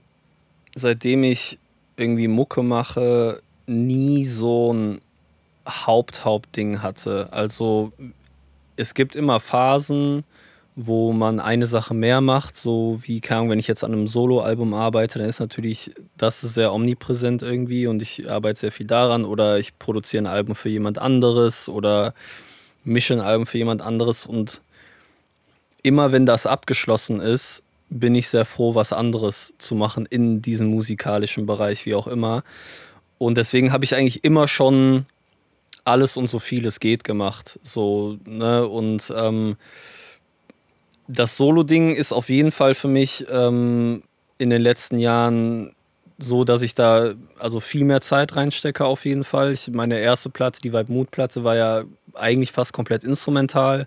seitdem ich irgendwie Mucke mache, nie so ein Haupt-Hauptding hatte. Also es gibt immer Phasen, wo man eine Sache mehr macht, so wie, keine Ahnung, wenn ich jetzt an einem Solo-Album arbeite, dann ist natürlich das sehr omnipräsent irgendwie und ich arbeite sehr viel daran oder ich produziere ein Album für jemand anderes oder mische ein Album für jemand anderes und immer wenn das abgeschlossen ist, bin ich sehr froh, was anderes zu machen in diesem musikalischen Bereich, wie auch immer. Und deswegen habe ich eigentlich immer schon alles und so viel es geht gemacht. So, ne? Und ähm, das Solo-Ding ist auf jeden Fall für mich ähm, in den letzten Jahren so, dass ich da also viel mehr Zeit reinstecke auf jeden Fall. Ich, meine erste Platte, die Vibe Mood Platte, war ja eigentlich fast komplett instrumental.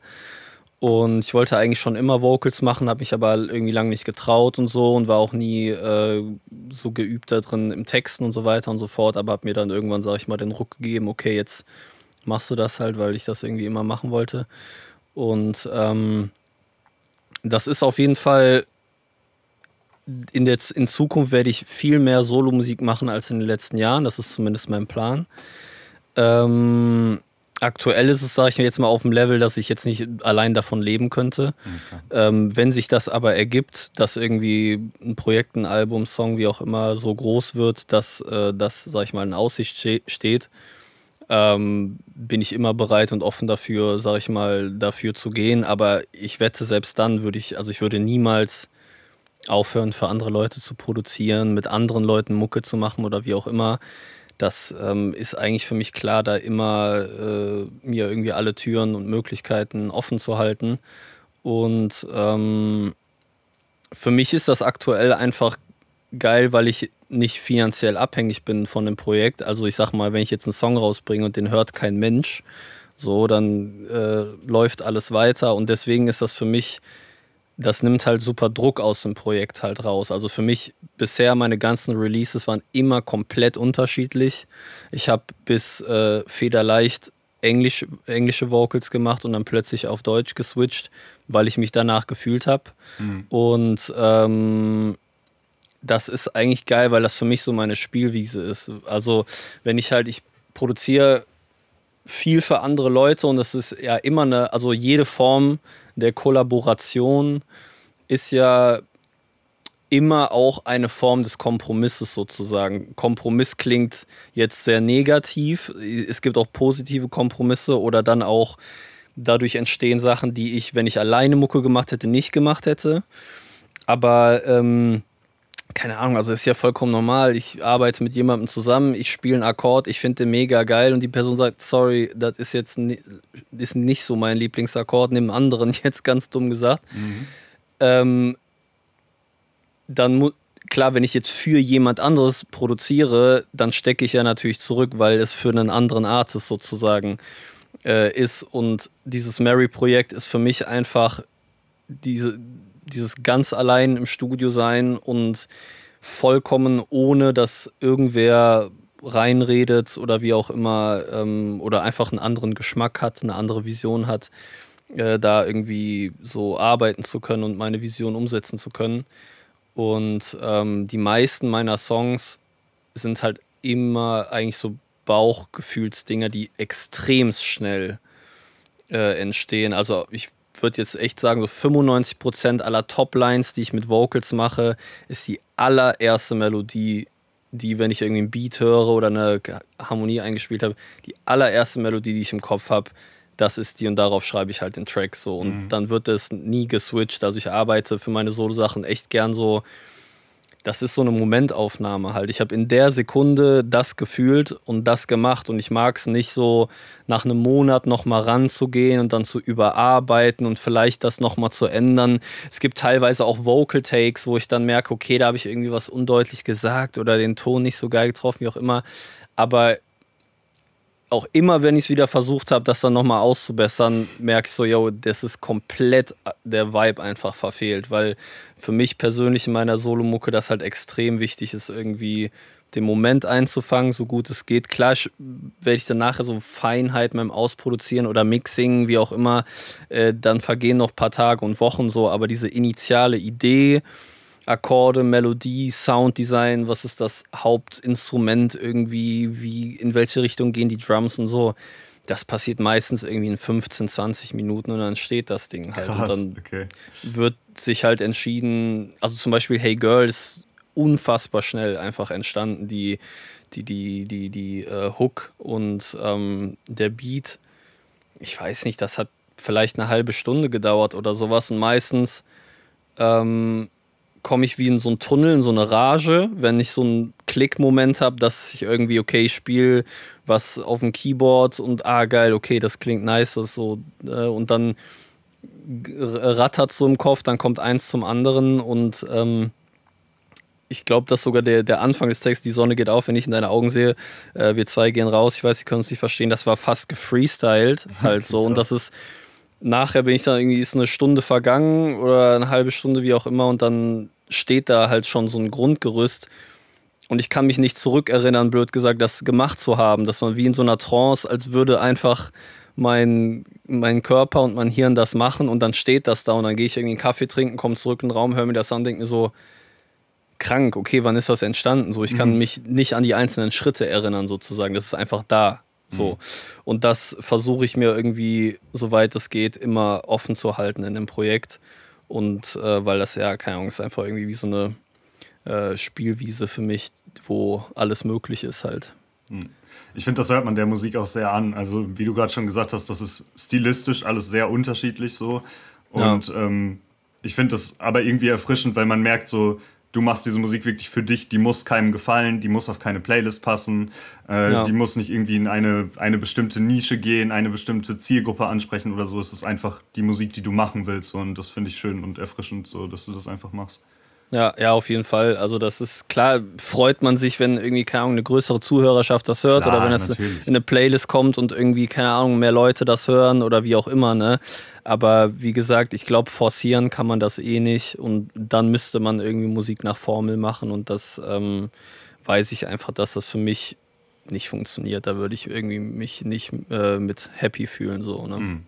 Und ich wollte eigentlich schon immer Vocals machen, habe mich aber irgendwie lange nicht getraut und so und war auch nie äh, so geübt da drin im Texten und so weiter und so fort. Aber habe mir dann irgendwann, sag ich mal, den Ruck gegeben, okay, jetzt machst du das halt, weil ich das irgendwie immer machen wollte. Und ähm, das ist auf jeden Fall in, der, in Zukunft werde ich viel mehr Solomusik machen als in den letzten Jahren. Das ist zumindest mein Plan. Ähm, aktuell ist es, sage ich mir jetzt mal, auf dem Level, dass ich jetzt nicht allein davon leben könnte. Okay. Ähm, wenn sich das aber ergibt, dass irgendwie ein Projekt, ein Album, Song, wie auch immer, so groß wird, dass äh, das, sage ich mal, in Aussicht steht, ähm, bin ich immer bereit und offen dafür, sage ich mal, dafür zu gehen. Aber ich wette, selbst dann würde ich, also ich würde niemals aufhören, für andere Leute zu produzieren, mit anderen Leuten Mucke zu machen oder wie auch immer. Das ähm, ist eigentlich für mich klar, da immer äh, mir irgendwie alle Türen und Möglichkeiten offen zu halten. Und ähm, für mich ist das aktuell einfach geil, weil ich nicht finanziell abhängig bin von dem Projekt. Also ich sag mal, wenn ich jetzt einen Song rausbringe und den hört kein Mensch, so, dann äh, läuft alles weiter und deswegen ist das für mich, das nimmt halt super Druck aus dem Projekt halt raus. Also für mich bisher meine ganzen Releases waren immer komplett unterschiedlich. Ich habe bis äh, Federleicht Englisch, englische Vocals gemacht und dann plötzlich auf Deutsch geswitcht, weil ich mich danach gefühlt habe. Mhm. Und ähm, das ist eigentlich geil, weil das für mich so meine Spielwiese ist. Also, wenn ich halt, ich produziere viel für andere Leute und das ist ja immer eine, also jede Form der Kollaboration ist ja immer auch eine Form des Kompromisses sozusagen. Kompromiss klingt jetzt sehr negativ. Es gibt auch positive Kompromisse oder dann auch dadurch entstehen Sachen, die ich, wenn ich alleine Mucke gemacht hätte, nicht gemacht hätte. Aber ähm, keine Ahnung, also ist ja vollkommen normal. Ich arbeite mit jemandem zusammen, ich spiele einen Akkord, ich finde den mega geil und die Person sagt, sorry, das ist jetzt ist nicht so mein Lieblingsakkord, nimm einen anderen, jetzt ganz dumm gesagt. Mhm. Ähm, dann klar, wenn ich jetzt für jemand anderes produziere, dann stecke ich ja natürlich zurück, weil es für einen anderen Artist sozusagen äh, ist. Und dieses Mary-Projekt ist für mich einfach diese, dieses ganz allein im Studio sein und vollkommen ohne, dass irgendwer reinredet oder wie auch immer ähm, oder einfach einen anderen Geschmack hat, eine andere Vision hat. äh, da irgendwie so arbeiten zu können und meine Vision umsetzen zu können. Und ähm, die meisten meiner Songs sind halt immer eigentlich so Bauchgefühlsdinger, die extrem schnell äh, entstehen. Also ich würde jetzt echt sagen, so 95% aller Top-Lines, die ich mit Vocals mache, ist die allererste Melodie, die, wenn ich irgendwie ein Beat höre oder eine Harmonie eingespielt habe, die allererste Melodie, die ich im Kopf habe, das ist die und darauf schreibe ich halt den Track so. Und mhm. dann wird es nie geswitcht. Also ich arbeite für meine Solo-Sachen echt gern so das ist so eine Momentaufnahme halt. Ich habe in der Sekunde das gefühlt und das gemacht und ich mag es nicht so nach einem Monat nochmal ranzugehen und dann zu überarbeiten und vielleicht das nochmal zu ändern. Es gibt teilweise auch Vocal Takes, wo ich dann merke, okay, da habe ich irgendwie was undeutlich gesagt oder den Ton nicht so geil getroffen, wie auch immer. Aber auch immer, wenn ich es wieder versucht habe, das dann nochmal auszubessern, merke ich so, yo, das ist komplett der Vibe einfach verfehlt, weil für mich persönlich in meiner Solomucke das halt extrem wichtig ist, irgendwie den Moment einzufangen, so gut es geht. Klar werde ich dann nachher so Feinheit beim Ausproduzieren oder Mixing, wie auch immer, äh, dann vergehen noch ein paar Tage und Wochen so, aber diese initiale Idee, Akkorde, Melodie, Sounddesign, was ist das Hauptinstrument irgendwie, wie, in welche Richtung gehen die Drums und so. Das passiert meistens irgendwie in 15, 20 Minuten und dann steht das Ding halt. Krass, und dann okay. wird sich halt entschieden, also zum Beispiel Hey Girl ist unfassbar schnell einfach entstanden, die, die, die, die, die äh, Hook und ähm, der Beat. Ich weiß nicht, das hat vielleicht eine halbe Stunde gedauert oder sowas und meistens ähm, komme ich wie in so einen Tunnel, in so eine Rage, wenn ich so einen Klick-Moment habe, dass ich irgendwie, okay, ich spiele was auf dem Keyboard und ah, geil, okay, das klingt nice, das so, äh, und dann rattert so im Kopf, dann kommt eins zum anderen und ähm, ich glaube, dass sogar der, der Anfang des Texts, die Sonne geht auf, wenn ich in deine Augen sehe, äh, wir zwei gehen raus, ich weiß, Sie können es nicht verstehen, das war fast gefreestylt halt so und das ist nachher bin ich dann irgendwie, ist eine Stunde vergangen oder eine halbe Stunde, wie auch immer, und dann steht da halt schon so ein Grundgerüst. Und ich kann mich nicht zurückerinnern, blöd gesagt, das gemacht zu haben, dass man wie in so einer Trance, als würde einfach mein, mein Körper und mein Hirn das machen und dann steht das da und dann gehe ich irgendwie einen Kaffee trinken, komme zurück in den Raum, höre mir das an, denke mir so, krank, okay, wann ist das entstanden? So, ich kann mhm. mich nicht an die einzelnen Schritte erinnern, sozusagen. Das ist einfach da. So. Mhm. Und das versuche ich mir irgendwie, soweit es geht, immer offen zu halten in dem Projekt. Und äh, weil das ja, keine Ahnung, ist einfach irgendwie wie so eine äh, Spielwiese für mich, wo alles möglich ist halt. Mhm. Ich finde, das hört man der Musik auch sehr an. Also, wie du gerade schon gesagt hast, das ist stilistisch alles sehr unterschiedlich so. Und ja. ähm, ich finde das aber irgendwie erfrischend, weil man merkt so, du machst diese Musik wirklich für dich, die muss keinem gefallen, die muss auf keine Playlist passen, äh, ja. die muss nicht irgendwie in eine, eine bestimmte Nische gehen, eine bestimmte Zielgruppe ansprechen oder so. Es ist einfach die Musik, die du machen willst und das finde ich schön und erfrischend, so dass du das einfach machst. Ja, ja, auf jeden Fall. Also das ist klar, freut man sich, wenn irgendwie, keine Ahnung, eine größere Zuhörerschaft das hört klar, oder wenn es in eine Playlist kommt und irgendwie, keine Ahnung, mehr Leute das hören oder wie auch immer, ne? Aber wie gesagt, ich glaube, forcieren kann man das eh nicht und dann müsste man irgendwie Musik nach Formel machen und das ähm, weiß ich einfach, dass das für mich nicht funktioniert. Da würde ich irgendwie mich nicht äh, mit happy fühlen, so, ne? Mhm.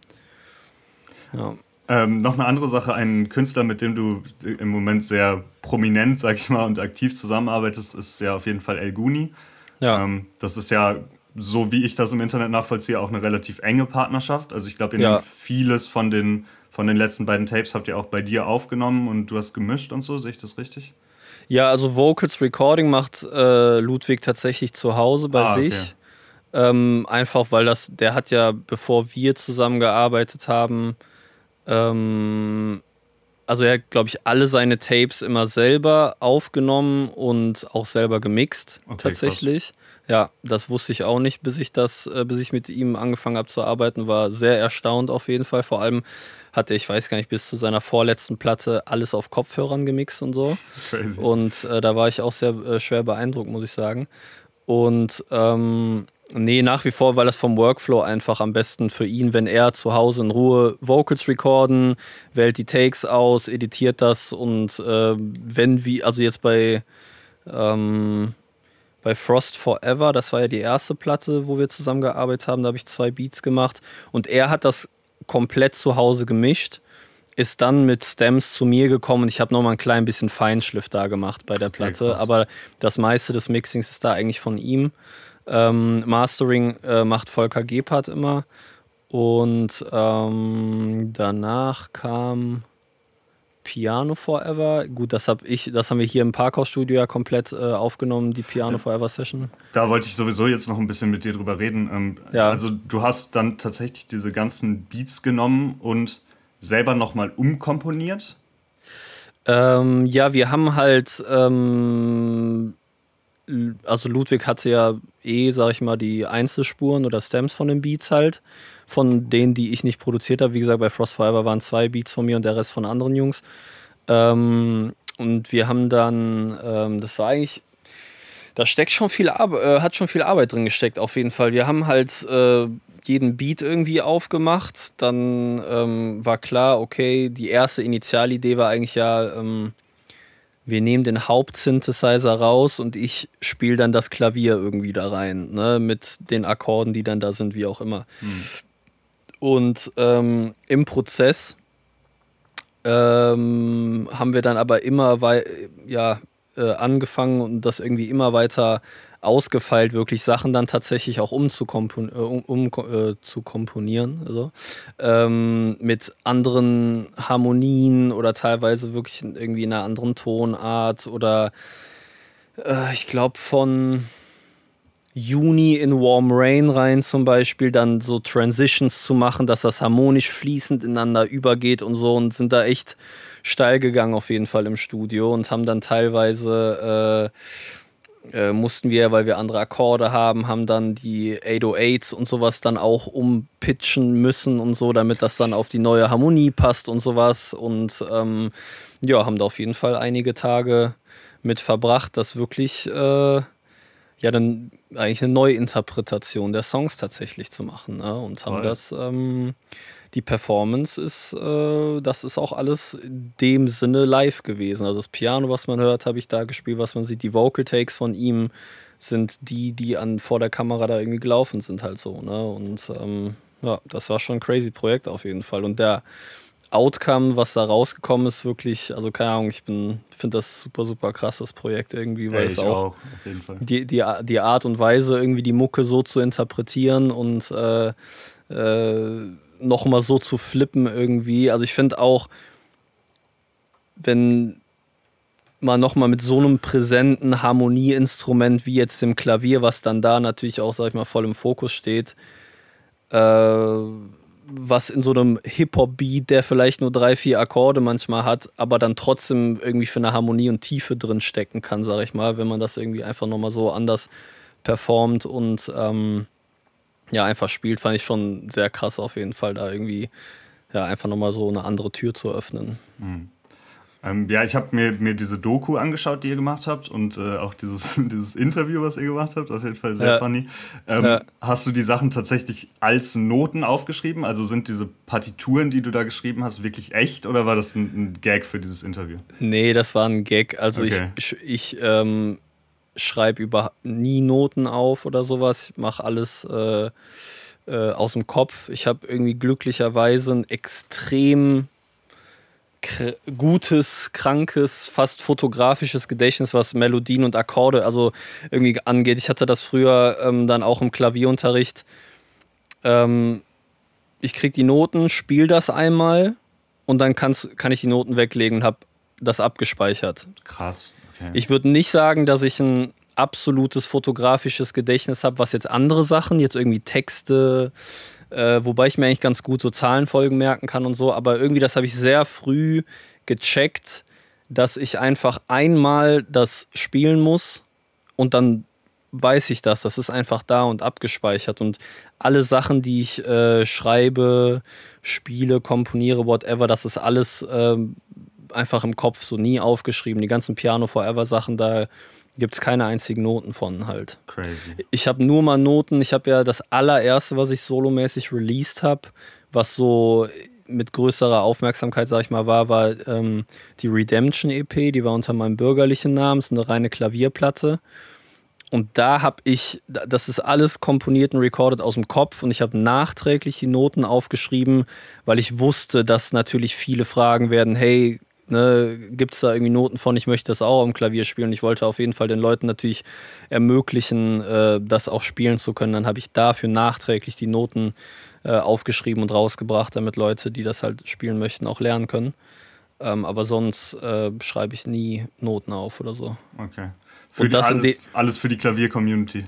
Ja. Ähm, noch eine andere Sache, ein Künstler, mit dem du im Moment sehr prominent, sag ich mal, und aktiv zusammenarbeitest, ist ja auf jeden Fall El Guni. Ja. Ähm, das ist ja, so wie ich das im Internet nachvollziehe, auch eine relativ enge Partnerschaft. Also ich glaube, ihr ja. nehmt vieles von den, von den letzten beiden Tapes habt ihr auch bei dir aufgenommen und du hast gemischt und so, sehe ich das richtig? Ja, also Vocals Recording macht äh, Ludwig tatsächlich zu Hause bei ah, sich. Okay. Ähm, einfach weil das, der hat ja, bevor wir zusammengearbeitet haben, ähm, also er hat, glaube ich, alle seine Tapes immer selber aufgenommen und auch selber gemixt, okay, tatsächlich. Krass. Ja, das wusste ich auch nicht, bis ich das, äh, bis ich mit ihm angefangen habe zu arbeiten, war sehr erstaunt auf jeden Fall. Vor allem hat er, ich weiß gar nicht, bis zu seiner vorletzten Platte alles auf Kopfhörern gemixt und so. Crazy. Und äh, da war ich auch sehr äh, schwer beeindruckt, muss ich sagen. Und ähm, nee, nach wie vor, weil das vom Workflow einfach am besten für ihn, wenn er zu Hause in Ruhe Vocals recorden, wählt die Takes aus, editiert das und äh, wenn wie, also jetzt bei, ähm, bei Frost Forever, das war ja die erste Platte, wo wir zusammengearbeitet haben, da habe ich zwei Beats gemacht und er hat das komplett zu Hause gemischt, ist dann mit Stems zu mir gekommen und ich habe nochmal ein klein bisschen Feinschliff da gemacht bei der Platte. Okay, aber das meiste des Mixings ist da eigentlich von ihm. Ähm, Mastering äh, macht Volker Gebhardt immer. Und ähm, danach kam Piano Forever. Gut, das habe ich, das haben wir hier im Parkhausstudio ja komplett äh, aufgenommen, die Piano Forever Session. Da wollte ich sowieso jetzt noch ein bisschen mit dir drüber reden. Ähm, ja. Also du hast dann tatsächlich diese ganzen Beats genommen und selber nochmal umkomponiert? Ähm, ja, wir haben halt, ähm, also Ludwig hatte ja eh, sag ich mal, die Einzelspuren oder Stems von den Beats halt von denen, die ich nicht produziert habe. Wie gesagt, bei Frost Forever waren zwei Beats von mir und der Rest von anderen Jungs. Ähm, und wir haben dann, ähm, das war eigentlich, da steckt schon viel Arbeit, äh, hat schon viel Arbeit drin gesteckt, auf jeden Fall. Wir haben halt äh, jeden Beat irgendwie aufgemacht. Dann ähm, war klar, okay, die erste Initialidee war eigentlich ja, ähm, wir nehmen den Hauptsynthesizer raus und ich spiele dann das Klavier irgendwie da rein, ne, mit den Akkorden, die dann da sind, wie auch immer. Hm. Und ähm, im Prozess ähm, haben wir dann aber immer ja, äh, angefangen und das irgendwie immer weiter ausgefeilt, wirklich Sachen dann tatsächlich auch umzukompon äh, um, um äh, zu komponieren. Also, ähm, mit anderen Harmonien oder teilweise wirklich irgendwie in einer anderen Tonart oder äh, ich glaube von Juni in Warm Rain rein zum Beispiel, dann so Transitions zu machen, dass das harmonisch fließend ineinander übergeht und so und sind da echt steil gegangen auf jeden Fall im Studio und haben dann teilweise äh, äh, mussten wir, weil wir andere Akkorde haben, haben dann die 808s und sowas dann auch umpitchen müssen und so, damit das dann auf die neue Harmonie passt und sowas und ähm, ja, haben da auf jeden Fall einige Tage mit verbracht, das wirklich äh, ja dann eigentlich eine Neuinterpretation der Songs tatsächlich zu machen. Ne? Und haben Voll. das, ähm, die Performance ist, äh, das ist auch alles in dem Sinne live gewesen. Also das Piano, was man hört, habe ich da gespielt, was man sieht, die Vocal Takes von ihm sind die, die an vor der Kamera da irgendwie gelaufen sind, halt so. Ne? Und ähm, ja, das war schon ein crazy Projekt auf jeden Fall. Und der Outcome, was da rausgekommen ist, wirklich, also keine Ahnung, ich finde das super, super krass, das Projekt irgendwie, weil ja, es auch, auch Die, die, die Art und Weise, irgendwie die Mucke so zu interpretieren und äh, äh, nochmal so zu flippen irgendwie. Also ich finde auch, wenn man nochmal mit so einem präsenten Harmonieinstrument wie jetzt dem Klavier, was dann da natürlich auch, sag ich mal, voll im Fokus steht, äh, was in so einem Hip-Hop-Beat, der vielleicht nur drei, vier Akkorde manchmal hat, aber dann trotzdem irgendwie für eine Harmonie und Tiefe drin stecken kann, sag ich mal, wenn man das irgendwie einfach nochmal so anders performt und ähm, ja, einfach spielt, fand ich schon sehr krass auf jeden Fall, da irgendwie ja, einfach nochmal so eine andere Tür zu öffnen. Mhm. Ähm, ja, ich habe mir, mir diese Doku angeschaut, die ihr gemacht habt und äh, auch dieses, dieses Interview, was ihr gemacht habt, auf jeden Fall sehr ja. funny. Ähm, ja. Hast du die Sachen tatsächlich als Noten aufgeschrieben? Also sind diese Partituren, die du da geschrieben hast, wirklich echt oder war das ein, ein Gag für dieses Interview? Nee, das war ein Gag. Also okay. ich, ich ähm, schreibe über nie Noten auf oder sowas. Ich mache alles äh, äh, aus dem Kopf. Ich habe irgendwie glücklicherweise ein extrem gutes, krankes, fast fotografisches Gedächtnis, was Melodien und Akkorde also irgendwie angeht. Ich hatte das früher ähm, dann auch im Klavierunterricht. Ähm, ich kriege die Noten, spiele das einmal und dann kann ich die Noten weglegen und habe das abgespeichert. Krass. Okay. Ich würde nicht sagen, dass ich ein absolutes fotografisches Gedächtnis habe, was jetzt andere Sachen, jetzt irgendwie Texte, äh, wobei ich mir eigentlich ganz gut so Zahlenfolgen merken kann und so. Aber irgendwie, das habe ich sehr früh gecheckt, dass ich einfach einmal das spielen muss und dann weiß ich das. Das ist einfach da und abgespeichert. Und alle Sachen, die ich äh, schreibe, spiele, komponiere, whatever, das ist alles äh, einfach im Kopf so nie aufgeschrieben. Die ganzen Piano Forever Sachen, da Gibt es keine einzigen Noten von halt. Crazy. Ich habe nur mal Noten. Ich habe ja das allererste, was ich solomäßig released habe, was so mit größerer Aufmerksamkeit, sag ich mal, war, war ähm, die Redemption EP. Die war unter meinem bürgerlichen Namen. ist eine reine Klavierplatte. und da habe ich, das ist alles komponiert und recorded aus dem Kopf und ich habe nachträglich die Noten aufgeschrieben, weil ich wusste, dass natürlich viele fragen werden, hey, ne, gibt es da irgendwie Noten von, ich möchte das auch am Klavier spielen. Ich wollte auf jeden Fall den Leuten natürlich ermöglichen, äh, das auch spielen zu können. Dann habe ich dafür nachträglich die Noten äh, aufgeschrieben und rausgebracht, damit Leute, die das halt spielen möchten, auch lernen können. Ähm, aber sonst äh, schreibe ich nie Noten auf oder so. Okay. Für und das alles, alles für die Klavier-Community.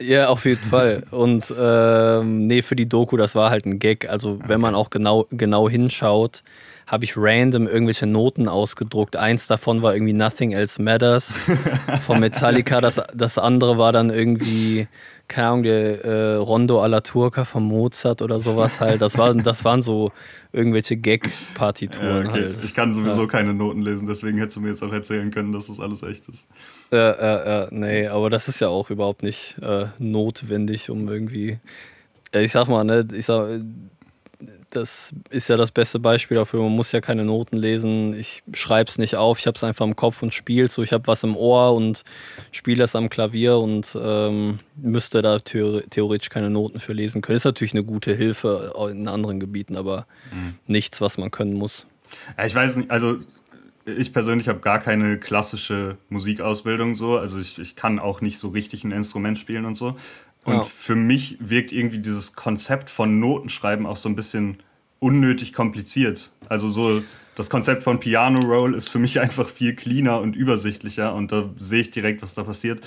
Ja, auf jeden Fall. Und ähm, nee, für die Doku, das war halt ein Gag. Also, okay. wenn man auch genau, genau hinschaut, habe ich random irgendwelche Noten ausgedruckt. Eins davon war irgendwie Nothing Else Matters von Metallica. Das, das andere war dann irgendwie, keine Ahnung, der äh, Rondo alla Turca von Mozart oder sowas halt. Das, war, das waren so irgendwelche Gag-Partituren ja, okay. halt. Ich kann sowieso ja. keine Noten lesen, deswegen hättest du mir jetzt auch erzählen können, dass das alles echt ist. Äh, äh, äh, nee, aber das ist ja auch überhaupt nicht äh, notwendig, um irgendwie. Ich sag mal, ne, ich sag, das ist ja das beste Beispiel dafür. Man muss ja keine Noten lesen. Ich schreibe es nicht auf, ich habe es einfach im Kopf und spiele so. Ich habe was im Ohr und spiele es am Klavier und ähm, müsste da theoretisch keine Noten für lesen können. Ist natürlich eine gute Hilfe in anderen Gebieten, aber mhm. nichts, was man können muss. Ja, ich weiß nicht, also ich persönlich habe gar keine klassische Musikausbildung so. Also ich, ich kann auch nicht so richtig ein Instrument spielen und so. Und ja. für mich wirkt irgendwie dieses Konzept von Notenschreiben auch so ein bisschen unnötig kompliziert. Also so das Konzept von Piano Roll ist für mich einfach viel cleaner und übersichtlicher und da sehe ich direkt, was da passiert.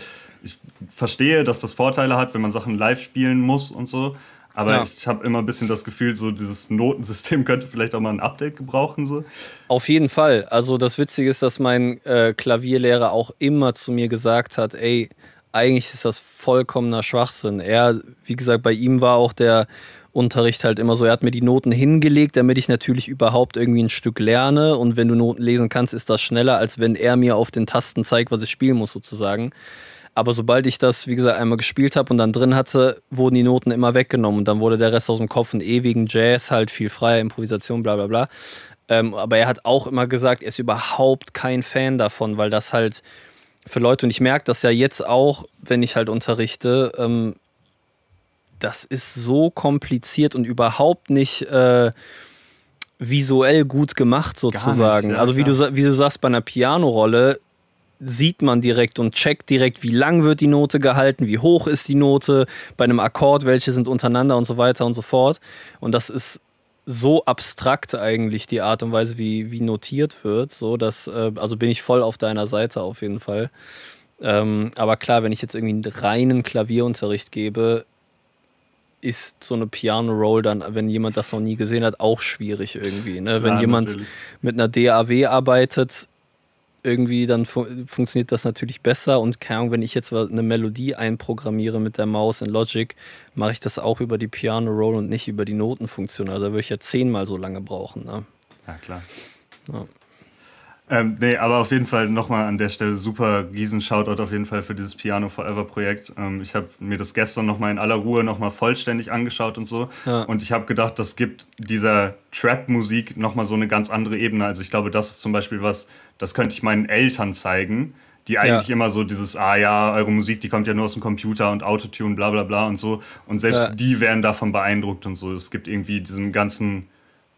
Ich verstehe, dass das Vorteile hat, wenn man Sachen live spielen muss und so. Aber ja. ich habe immer ein bisschen das Gefühl, so dieses Notensystem könnte vielleicht auch mal ein Update gebrauchen. So. Auf jeden Fall. Also das Witzige ist, dass mein äh, Klavierlehrer auch immer zu mir gesagt hat, ey, eigentlich ist das vollkommener Schwachsinn. Er, wie gesagt, bei ihm war auch der Unterricht halt immer so, er hat mir die Noten hingelegt, damit ich natürlich überhaupt irgendwie ein Stück lerne. Und wenn du Noten lesen kannst, ist das schneller, als wenn er mir auf den Tasten zeigt, was ich spielen muss, sozusagen. Aber sobald ich das, wie gesagt, einmal gespielt habe und dann drin hatte, wurden die Noten immer weggenommen. Und dann wurde der Rest aus dem Kopf ein ewigen Jazz, halt viel freier Improvisation, bla bla bla. Ähm, aber er hat auch immer gesagt, er ist überhaupt kein Fan davon, weil das halt für Leute, und ich merke das ja jetzt auch, wenn ich halt unterrichte, ähm, das ist so kompliziert und überhaupt nicht äh, visuell gut gemacht, sozusagen. Nicht, ja, also, wie du, wie du sagst, bei einer Pianorolle sieht man direkt und checkt direkt, wie lang wird die Note gehalten, wie hoch ist die Note, bei einem Akkord, welche sind untereinander und so weiter und so fort. Und das ist so abstrakt eigentlich die Art und Weise, wie, wie notiert wird, so dass, äh, also bin ich voll auf deiner Seite auf jeden Fall. Ähm, aber klar, wenn ich jetzt irgendwie einen reinen Klavierunterricht gebe, ist so eine Piano-Roll dann, wenn jemand das noch nie gesehen hat, auch schwierig irgendwie. Ne? Klar, wenn jemand natürlich. mit einer DAW arbeitet, irgendwie dann fu funktioniert das natürlich besser. Und keine Ahnung, wenn ich jetzt eine Melodie einprogrammiere mit der Maus in Logic, mache ich das auch über die Piano Roll und nicht über die Notenfunktion. Also da würde ich ja zehnmal so lange brauchen. Ne? Ja, klar. Ja. Ähm, nee, aber auf jeden Fall nochmal an der Stelle super Riesen-Shoutout auf jeden Fall für dieses Piano Forever Projekt. Ähm, ich habe mir das gestern nochmal in aller Ruhe nochmal vollständig angeschaut und so. Ja. Und ich habe gedacht, das gibt dieser Trap-Musik nochmal so eine ganz andere Ebene. Also ich glaube, das ist zum Beispiel was, das könnte ich meinen Eltern zeigen, die eigentlich ja. immer so dieses, ah ja, eure Musik, die kommt ja nur aus dem Computer und Autotune, bla bla bla und so. Und selbst ja. die wären davon beeindruckt und so. Es gibt irgendwie diesen ganzen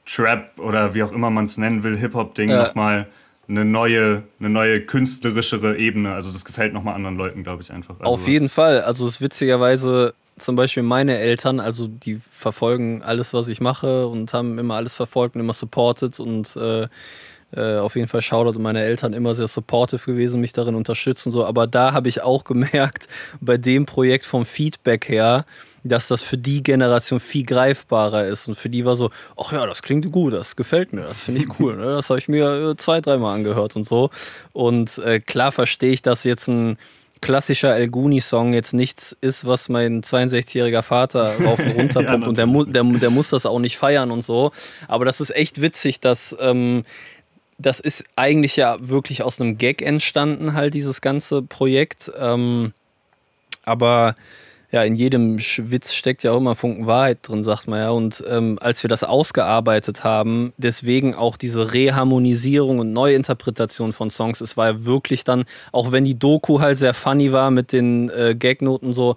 Trap oder wie auch immer man es nennen will, Hip-Hop-Ding ja. nochmal eine neue, eine neue künstlerischere Ebene. Also das gefällt nochmal anderen Leuten, glaube ich, einfach. Also Auf jeden Fall. Also es ist witzigerweise zum Beispiel meine Eltern, also die verfolgen alles, was ich mache und haben immer alles verfolgt und immer supported und äh, äh, auf jeden Fall Shoutout meine Eltern immer sehr supportive gewesen, mich darin unterstützen so. Aber da habe ich auch gemerkt, bei dem Projekt vom Feedback her, dass das für die Generation viel greifbarer ist. Und für die war so, ach ja, das klingt gut, das gefällt mir, das finde ich cool. Ne? Das habe ich mir äh, zwei, dreimal angehört und so. Und äh, klar verstehe ich, dass jetzt ein klassischer El Guni-Song jetzt nichts ist, was mein 62-jähriger Vater rauf und runter pumpt. ja, und der, der, der, muss das auch nicht feiern und so. Aber das ist echt witzig, dass ähm, das ist eigentlich ja wirklich aus einem Gag entstanden, halt dieses ganze Projekt. Ähm, aber ja, in jedem Witz steckt ja auch immer Funken Wahrheit drin, sagt man ja. Und ähm, als wir das ausgearbeitet haben, deswegen auch diese Reharmonisierung und Neuinterpretation von Songs, es war ja wirklich dann, auch wenn die Doku halt sehr funny war mit den äh, Gagnoten so,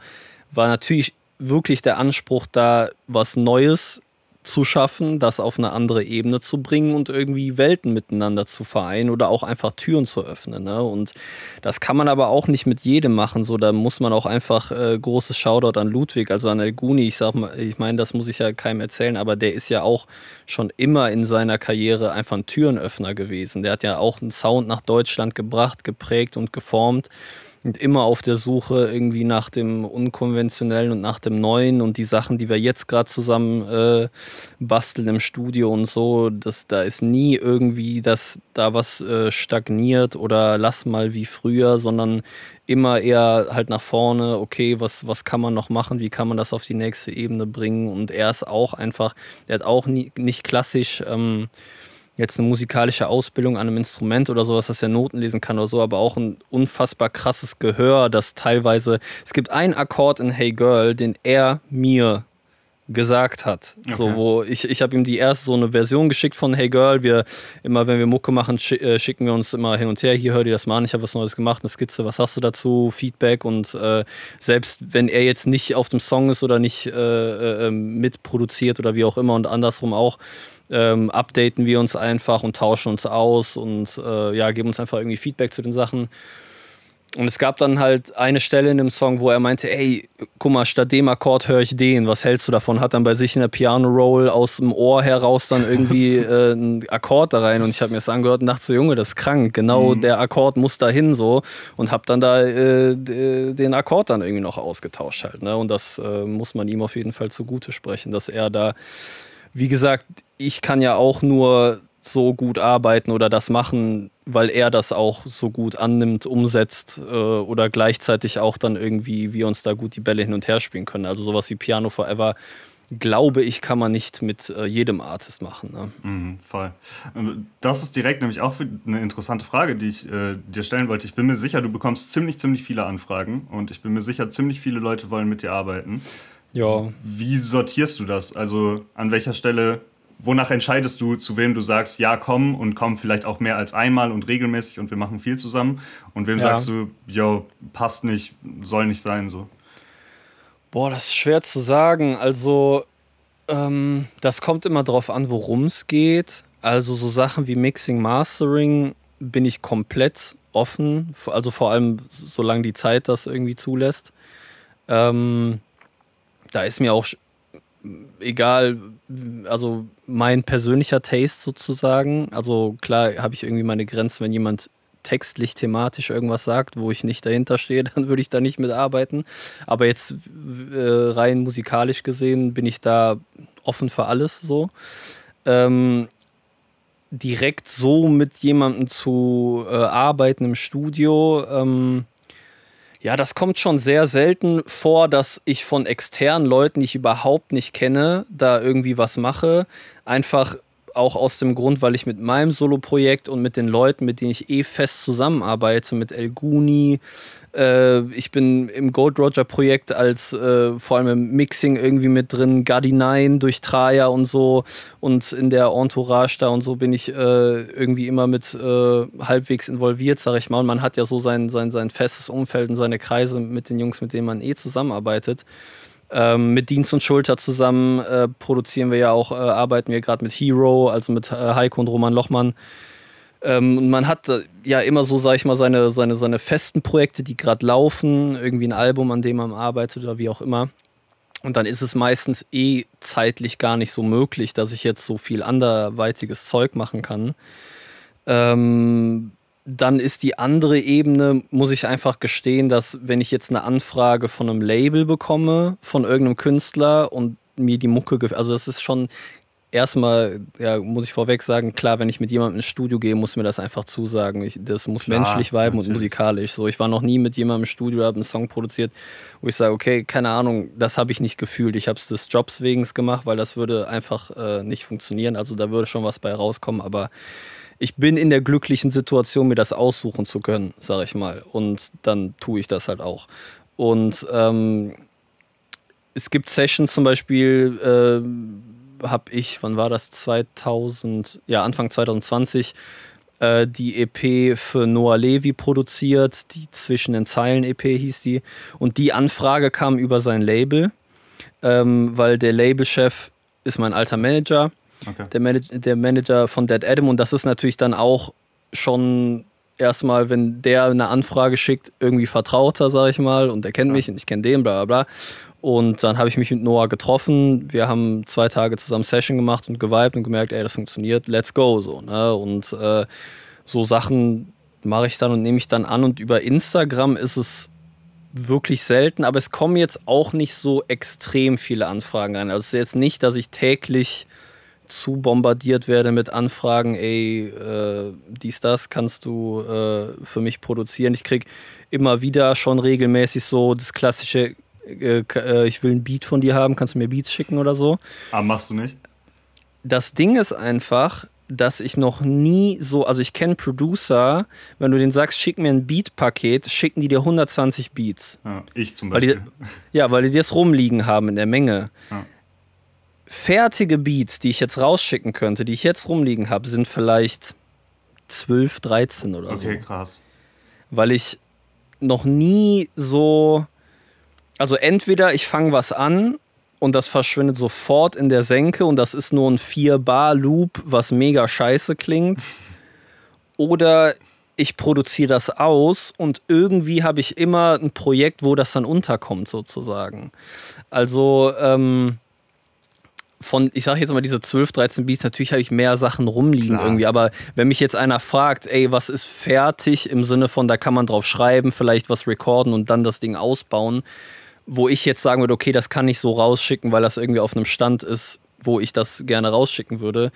war natürlich wirklich der Anspruch da, was Neues zu schaffen, das auf eine andere Ebene zu bringen und irgendwie Welten miteinander zu vereinen oder auch einfach Türen zu öffnen. Ne? Und das kann man aber auch nicht mit jedem machen. So, da muss man auch einfach äh, großes Shoutout an Ludwig, also an El Guni. Ich sag mal, ich meine, das muss ich ja keinem erzählen, aber der ist ja auch schon immer in seiner Karriere einfach ein Türenöffner gewesen. Der hat ja auch einen Sound nach Deutschland gebracht, geprägt und geformt und immer auf der Suche irgendwie nach dem Unkonventionellen und nach dem Neuen und die Sachen, die wir jetzt gerade zusammen äh, basteln im Studio und so, das, da ist nie irgendwie, dass da was äh, stagniert oder lass mal wie früher, sondern immer eher halt nach vorne, okay, was, was kann man noch machen, wie kann man das auf die nächste Ebene bringen und er ist auch einfach, er hat auch nie, nicht klassisch ähm, jetzt eine musikalische Ausbildung an einem Instrument oder sowas, dass er Noten lesen kann oder so, aber auch ein unfassbar krasses Gehör, das teilweise, es gibt einen Akkord in Hey Girl, den er mir gesagt hat. Okay. So, wo ich, ich habe ihm die erste so eine Version geschickt von Hey Girl. Wir immer, wenn wir Mucke machen, äh, schicken wir uns immer hin und her. Hier hör dir das mal an, ich habe was Neues gemacht, eine Skizze, was hast du dazu? Feedback und äh, selbst wenn er jetzt nicht auf dem Song ist oder nicht äh, äh, ähm, mitproduziert oder wie auch immer und andersrum auch, ähm, updaten wir uns einfach und tauschen uns aus und äh, ja, geben uns einfach irgendwie Feedback zu den Sachen. Und es gab dann halt eine Stelle in dem Song, wo er meinte, ey, guck mal, statt dem Akkord höre ich den, was hältst du davon? Hat dann bei sich in der Piano-Roll aus dem Ohr heraus dann irgendwie äh, einen Akkord da rein und ich habe mir das angehört und dachte so, Junge, das ist krank, genau mhm. der Akkord muss da hin so und habe dann da äh, den Akkord dann irgendwie noch ausgetauscht halt. Ne? Und das äh, muss man ihm auf jeden Fall zugute sprechen, dass er da, wie gesagt, ich kann ja auch nur so gut arbeiten oder das machen, weil er das auch so gut annimmt, umsetzt äh, oder gleichzeitig auch dann irgendwie wir uns da gut die Bälle hin und her spielen können. Also sowas wie Piano Forever, glaube ich, kann man nicht mit äh, jedem Artist machen. Ne? Mhm, voll. Ähm, das ist direkt nämlich auch eine interessante Frage, die ich äh, dir stellen wollte. Ich bin mir sicher, du bekommst ziemlich, ziemlich viele Anfragen und ich bin mir sicher, ziemlich viele Leute wollen mit dir arbeiten. Ja. Wie sortierst du das? Also an welcher Stelle wonach entscheidest du, zu wem du sagst, ja, komm und komm vielleicht auch mehr als einmal und regelmäßig und wir machen viel zusammen? Und wem ja. sagst du, yo, passt nicht, soll nicht sein so? Boah, das ist schwer zu sagen. Also, ähm, das kommt immer drauf an, worum es geht. Also, so Sachen wie Mixing, Mastering bin ich komplett offen. Also, vor allem, solange die Zeit das irgendwie zulässt. Ähm, da ist mir auch egal, also mein persönlicher Taste sozusagen. Also klar habe ich irgendwie meine Grenzen, wenn jemand textlich, thematisch irgendwas sagt, wo ich nicht dahinter stehe, dann würde ich da nicht mitarbeiten. Aber jetzt äh, rein musikalisch gesehen bin ich da offen für alles so. Ähm, direkt so mit jemandem zu äh, arbeiten im Studio, ähm, ja, das kommt schon sehr selten vor, dass ich von externen Leuten, die ich überhaupt nicht kenne, da irgendwie was mache. Einfach auch aus dem Grund, weil ich mit meinem Solo-Projekt und mit den Leuten, mit denen ich eh fest zusammenarbeite, mit El Guni, äh, ich bin im Gold Roger Projekt als äh, vor allem im Mixing irgendwie mit drin, Gadi 9 durch Traja und so und in der Entourage da und so bin ich äh, irgendwie immer mit äh, halbwegs involviert, sag ich mal. Und man hat ja so sein, sein, sein festes Umfeld und seine Kreise mit den Jungs, mit denen man eh zusammenarbeitet. Ähm, mit Dienst und Schulter zusammen äh, produzieren wir ja auch, äh, arbeiten wir gerade mit Hero, also mit Heiko und Roman Lochmann. Ähm, man hat äh, ja immer so, sag ich mal, seine, seine, seine festen Projekte, die gerade laufen, irgendwie ein Album, an dem man arbeitet oder wie auch immer. Und dann ist es meistens eh zeitlich gar nicht so möglich, dass ich jetzt so viel anderweitiges Zeug machen kann. Ähm, dann ist die andere Ebene, muss ich einfach gestehen, dass wenn ich jetzt eine Anfrage von einem Label bekomme, von irgendeinem Künstler und mir die Mucke, also das ist schon erstmal, ja, muss ich vorweg sagen, klar, wenn ich mit jemandem ins Studio gehe, muss mir das einfach zusagen. Ich, das muss klar, menschlich viben natürlich. und musikalisch. So, ich war noch nie mit jemandem im Studio, habe einen Song produziert, wo ich sage, okay, keine Ahnung, das habe ich nicht gefühlt. Ich habe es des Jobs wegen gemacht, weil das würde einfach äh, nicht funktionieren. Also da würde schon was bei rauskommen, aber ich bin in der glücklichen Situation, mir das aussuchen zu können, sage ich mal. Und dann tue ich das halt auch. Und ähm, es gibt Sessions zum Beispiel, äh, habe ich, wann war das? 2000, ja, Anfang 2020 äh, die EP für Noah Levi produziert, die Zwischen den Zeilen EP hieß die. Und die Anfrage kam über sein Label, ähm, weil der Labelchef ist mein alter Manager, okay. der, Manage der Manager von Dead Adam. Und das ist natürlich dann auch schon erstmal, wenn der eine Anfrage schickt, irgendwie vertrauter, sag ich mal, und er kennt ja. mich und ich kenne den, bla bla bla. Und dann habe ich mich mit Noah getroffen. Wir haben zwei Tage zusammen Session gemacht und geweibt und gemerkt, ey, das funktioniert, let's go. So, ne? Und äh, so Sachen mache ich dann und nehme ich dann an. Und über Instagram ist es wirklich selten, aber es kommen jetzt auch nicht so extrem viele Anfragen rein. Also es ist jetzt nicht, dass ich täglich zu bombardiert werde mit Anfragen, ey, äh, dies, das kannst du äh, für mich produzieren. Ich kriege immer wieder schon regelmäßig so das klassische äh, äh, ich will ein Beat von dir haben, kannst du mir Beats schicken oder so. Aber ah, machst du nicht? Das Ding ist einfach, dass ich noch nie so, also ich kenne Producer, wenn du den sagst, schick mir ein Beat-Paket, schicken die dir 120 Beats. Ja, ich zum Beispiel. Weil die, ja, weil die das rumliegen haben in der Menge. Ja. Fertige Beats, die ich jetzt rausschicken könnte, die ich jetzt rumliegen habe, sind vielleicht 12, 13 oder okay, so. Okay, krass. Weil ich noch nie so also entweder ich fange was an und das verschwindet sofort in der Senke und das ist nur ein 4-Bar-Loop, was mega scheiße klingt. Oder ich produziere das aus und irgendwie habe ich immer ein Projekt, wo das dann unterkommt, sozusagen. Also, ähm, von, ich sage jetzt mal diese 12, 13 Beats, natürlich habe ich mehr Sachen rumliegen Klar. irgendwie, aber wenn mich jetzt einer fragt, ey, was ist fertig im Sinne von, da kann man drauf schreiben, vielleicht was recorden und dann das Ding ausbauen, wo ich jetzt sagen würde, okay, das kann ich so rausschicken, weil das irgendwie auf einem Stand ist, wo ich das gerne rausschicken würde,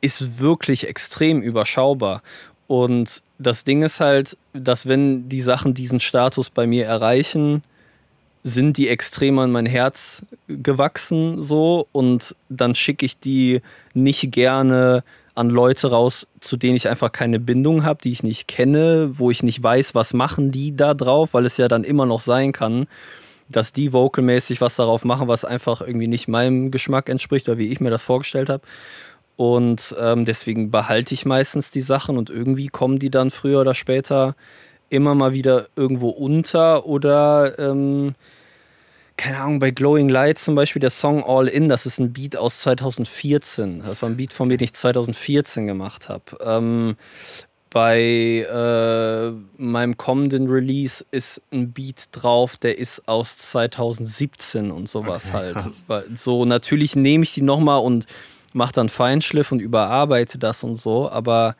ist wirklich extrem überschaubar. Und das Ding ist halt, dass wenn die Sachen diesen Status bei mir erreichen, sind die extrem an mein Herz gewachsen so und dann schicke ich die nicht gerne an Leute raus, zu denen ich einfach keine Bindung habe, die ich nicht kenne, wo ich nicht weiß, was machen die da drauf, weil es ja dann immer noch sein kann, dass die vocalmäßig was darauf machen, was einfach irgendwie nicht meinem Geschmack entspricht oder wie ich mir das vorgestellt habe. Und ähm, deswegen behalte ich meistens die Sachen und irgendwie kommen die dann früher oder später immer mal wieder irgendwo unter oder ähm, keine Ahnung, bei Glowing Light zum Beispiel der Song All In, das ist ein Beat aus 2014. Das war ein Beat von mir, den ich 2014 gemacht habe. Ähm, bei äh, meinem kommenden Release ist ein Beat drauf, der ist aus 2017 und sowas okay, halt. Krass. So, natürlich nehme ich die nochmal und mache dann Feinschliff und überarbeite das und so, aber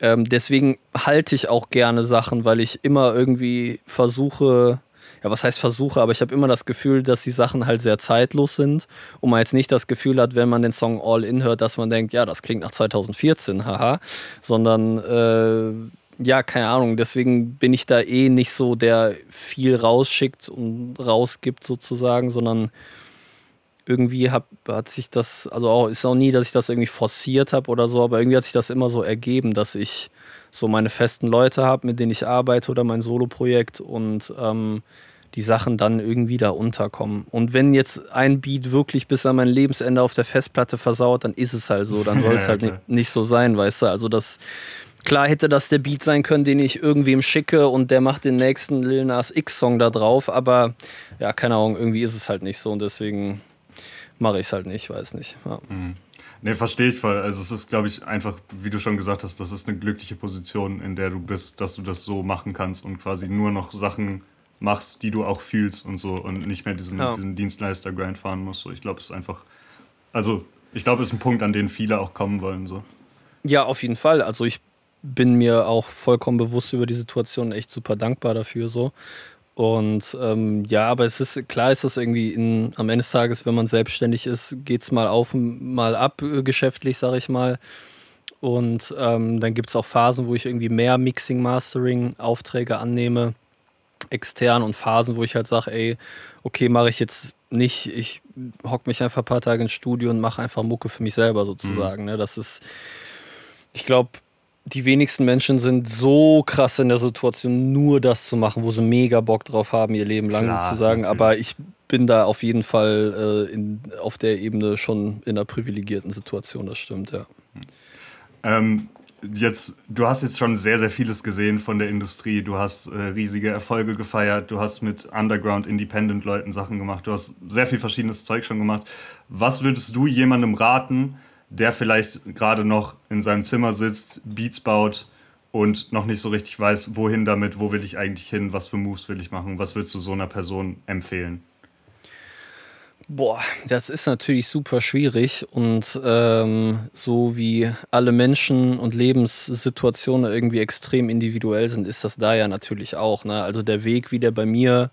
ähm, deswegen halte ich auch gerne Sachen, weil ich immer irgendwie versuche, ja, was heißt versuche, aber ich habe immer das Gefühl, dass die Sachen halt sehr zeitlos sind und man jetzt nicht das Gefühl hat, wenn man den Song All In hört, dass man denkt, ja, das klingt nach 2014, haha, sondern äh, ja, keine Ahnung, deswegen bin ich da eh nicht so, der viel rausschickt und rausgibt sozusagen, sondern irgendwie hab, hat sich das, also auch, ist auch nie, dass ich das irgendwie forciert habe oder so, aber irgendwie hat sich das immer so ergeben, dass ich so meine festen Leute habe, mit denen ich arbeite oder mein Solo-Projekt und ähm, die Sachen dann irgendwie da unterkommen. Und wenn jetzt ein Beat wirklich bis an mein Lebensende auf der Festplatte versaut, dann ist es halt so. Dann soll es halt nicht, nicht so sein, weißt du? Also das, klar hätte das der Beat sein können, den ich irgendwem schicke und der macht den nächsten Lil Nas X-Song da drauf, aber ja, keine Ahnung, irgendwie ist es halt nicht so und deswegen mache ich es halt nicht, weiß nicht. Ja. Mhm. Nee, verstehe ich voll. Also es ist, glaube ich, einfach, wie du schon gesagt hast, das ist eine glückliche Position, in der du bist, dass du das so machen kannst und quasi nur noch Sachen machst, die du auch fühlst und so und nicht mehr diesen, ja. diesen Dienstleister-Grind fahren musst. So, ich glaube, es ist einfach, also ich glaube, es ist ein Punkt, an den viele auch kommen wollen. So. Ja, auf jeden Fall. Also ich bin mir auch vollkommen bewusst über die Situation echt super dankbar dafür so. Und ähm, ja, aber es ist klar, ist das irgendwie in, am Ende des Tages, wenn man selbstständig ist, geht es mal auf, mal ab äh, geschäftlich, sage ich mal. Und ähm, dann gibt es auch Phasen, wo ich irgendwie mehr Mixing, Mastering, Aufträge annehme extern und Phasen, wo ich halt sage, ey, okay, mache ich jetzt nicht, ich hocke mich einfach ein paar Tage ins Studio und mache einfach Mucke für mich selber sozusagen. Mhm. Ne? Das ist, ich glaube, die wenigsten Menschen sind so krass in der Situation, nur das zu machen, wo sie mega Bock drauf haben, ihr Leben lang Klar, sozusagen. Natürlich. Aber ich bin da auf jeden Fall äh, in, auf der Ebene schon in einer privilegierten Situation, das stimmt, ja. Ähm, jetzt, du hast jetzt schon sehr, sehr vieles gesehen von der Industrie. Du hast äh, riesige Erfolge gefeiert, du hast mit Underground Independent Leuten Sachen gemacht, du hast sehr viel verschiedenes Zeug schon gemacht. Was würdest du jemandem raten, der vielleicht gerade noch in seinem Zimmer sitzt, Beats baut und noch nicht so richtig weiß, wohin damit, wo will ich eigentlich hin, was für Moves will ich machen? Was würdest du so einer Person empfehlen? Boah, das ist natürlich super schwierig und ähm, so wie alle Menschen und Lebenssituationen irgendwie extrem individuell sind, ist das da ja natürlich auch. Ne? Also der Weg, wie der bei mir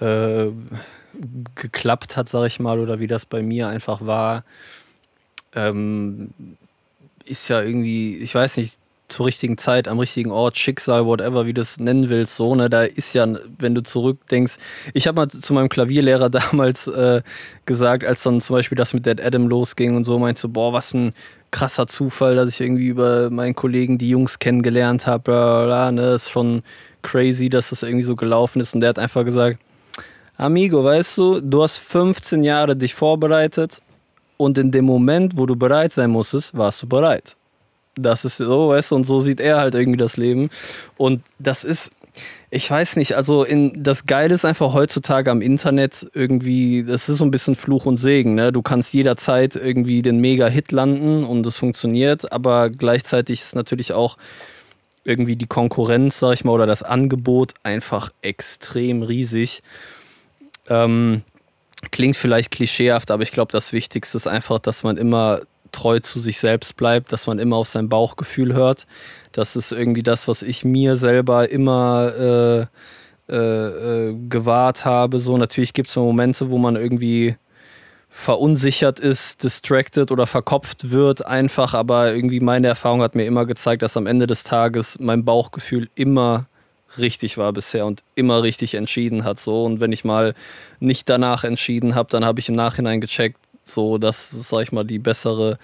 äh, geklappt hat, sag ich mal, oder wie das bei mir einfach war, ähm, ist ja irgendwie, ich weiß nicht, zur richtigen Zeit, am richtigen Ort, Schicksal, whatever, wie du es nennen willst, so, ne, da ist ja, wenn du zurückdenkst, ich habe mal zu meinem Klavierlehrer damals äh, gesagt, als dann zum Beispiel das mit Dead Adam losging und so, meinst du, boah, was ein krasser Zufall, dass ich irgendwie über meinen Kollegen die Jungs kennengelernt habe, bla, bla, ne, ist schon crazy, dass das irgendwie so gelaufen ist. Und der hat einfach gesagt, Amigo, weißt du, du hast 15 Jahre dich vorbereitet und in dem Moment, wo du bereit sein musstest, warst du bereit das ist so, weißt du, und so sieht er halt irgendwie das Leben. Und das ist, ich weiß nicht, also in, das Geile ist einfach heutzutage am Internet irgendwie, das ist so ein bisschen Fluch und Segen, ne? Du kannst jederzeit irgendwie den Mega-Hit landen und es funktioniert, aber gleichzeitig ist natürlich auch irgendwie die Konkurrenz, sag ich mal, oder das Angebot einfach extrem riesig. Ähm, klingt vielleicht klischeehaft, aber ich glaube, das Wichtigste ist einfach, dass man immer treu zu sich selbst bleibt, dass man immer auf sein Bauchgefühl hört. Das ist irgendwie das, was ich mir selber immer äh, äh, äh, gewahrt habe. So, natürlich gibt es Momente, wo man irgendwie verunsichert ist, distracted oder verkopft wird einfach, aber irgendwie meine Erfahrung hat mir immer gezeigt, dass am Ende des Tages mein Bauchgefühl immer richtig war bisher und immer richtig entschieden hat so und wenn ich mal nicht danach entschieden habe, dann habe ich im Nachhinein gecheckt, so dass, sag ich mal, die bessere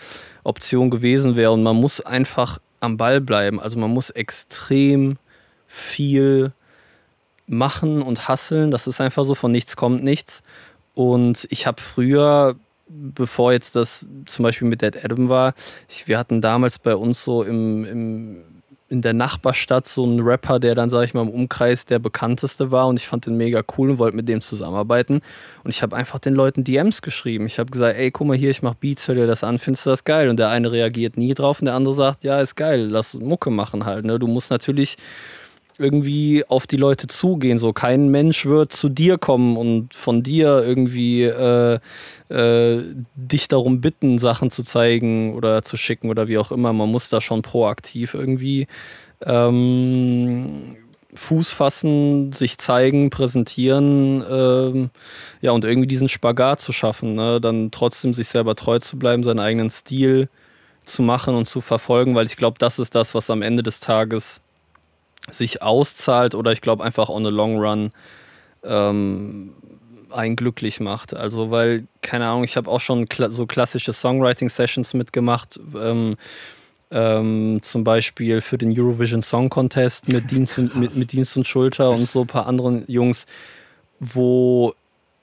Option gewesen wäre. Und man muss einfach am Ball bleiben. Also man muss extrem viel machen und hasseln. Das ist einfach so, von nichts kommt nichts. Und ich habe früher, bevor jetzt das zum Beispiel mit Dead Adam war, ich, wir hatten damals bei uns so im, im in der Nachbarstadt so ein Rapper, der dann, sag ich mal, im Umkreis der bekannteste war und ich fand den mega cool und wollte mit dem zusammenarbeiten. Und ich habe einfach den Leuten DMs geschrieben. Ich habe gesagt, ey, guck mal hier, ich mach Beats, hör dir das an, findest du das geil? Und der eine reagiert nie drauf und der andere sagt, ja, ist geil, lass Mucke machen halt. Ne? Du musst natürlich irgendwie auf die Leute zugehen. So kein Mensch wird zu dir kommen und von dir irgendwie äh, äh, dich darum bitten, Sachen zu zeigen oder zu schicken oder wie auch immer. Man muss da schon proaktiv irgendwie ähm, Fuß fassen, sich zeigen, präsentieren, ähm, ja, und irgendwie diesen Spagat zu schaffen, ne? dann trotzdem sich selber treu zu bleiben, seinen eigenen Stil zu machen und zu verfolgen, weil ich glaube, das ist das, was am Ende des Tages sich auszahlt oder ich glaube einfach on the long run ähm, einen glücklich macht. Also weil, keine Ahnung, ich habe auch schon kla so klassische Songwriting-Sessions mitgemacht. Ähm, ähm, zum Beispiel für den Eurovision Song Contest mit Dienst und, mit, mit Dienst und Schulter und so ein paar anderen Jungs, wo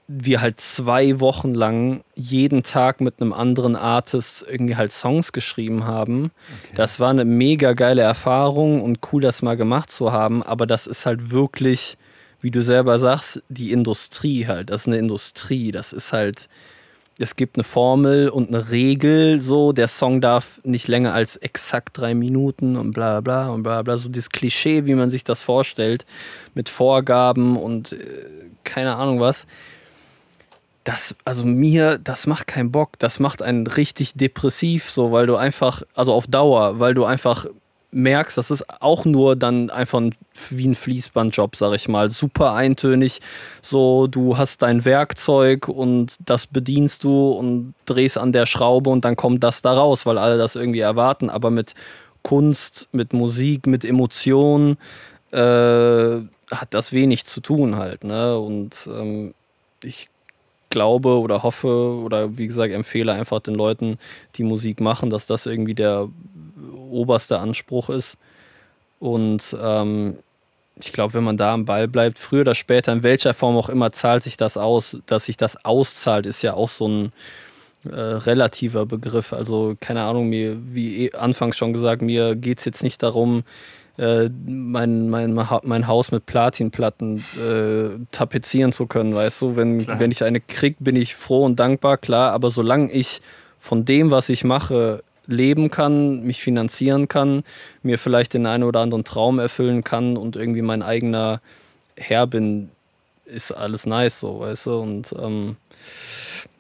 wir halt zwei Wochen lang jeden Tag mit einem anderen Artist irgendwie halt Songs geschrieben haben. Okay. Das war eine mega geile Erfahrung und cool, das mal gemacht zu haben, aber das ist halt wirklich, wie du selber sagst, die Industrie halt. Das ist eine Industrie. Das ist halt, es gibt eine Formel und eine Regel, so, der Song darf nicht länger als exakt drei Minuten und bla bla und bla bla. So dieses Klischee, wie man sich das vorstellt, mit Vorgaben und äh, keine Ahnung was das, also mir, das macht keinen Bock. Das macht einen richtig depressiv, so, weil du einfach, also auf Dauer, weil du einfach merkst, das ist auch nur dann einfach wie ein Fließbandjob, sag ich mal. Super eintönig. So, du hast dein Werkzeug und das bedienst du und drehst an der Schraube und dann kommt das da raus, weil alle das irgendwie erwarten. Aber mit Kunst, mit Musik, mit Emotionen äh, hat das wenig zu tun halt. Ne? Und ähm, ich glaube oder hoffe oder wie gesagt empfehle einfach den Leuten, die Musik machen, dass das irgendwie der oberster Anspruch ist. Und ähm, ich glaube, wenn man da am Ball bleibt, früher oder später, in welcher Form auch immer, zahlt sich das aus. Dass sich das auszahlt, ist ja auch so ein äh, relativer Begriff. Also keine Ahnung, mir, wie eh anfangs schon gesagt, mir geht es jetzt nicht darum, äh, mein, mein, mein Haus mit Platinplatten äh, tapezieren zu können, weißt du? Wenn, wenn ich eine krieg, bin ich froh und dankbar, klar, aber solange ich von dem, was ich mache, leben kann, mich finanzieren kann, mir vielleicht den einen oder anderen Traum erfüllen kann und irgendwie mein eigener Herr bin, ist alles nice so, weißt du? Und ähm,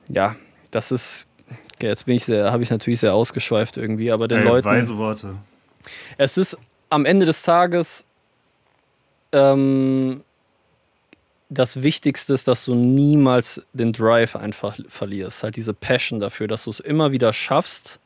ja, das ist, jetzt bin ich sehr, habe ich natürlich sehr ausgeschweift irgendwie, aber den Ey, Leuten. Weise Worte. Es ist am Ende des Tages ähm, das Wichtigste ist, dass du niemals den Drive einfach verlierst. Halt diese Passion dafür, dass du es immer wieder schaffst,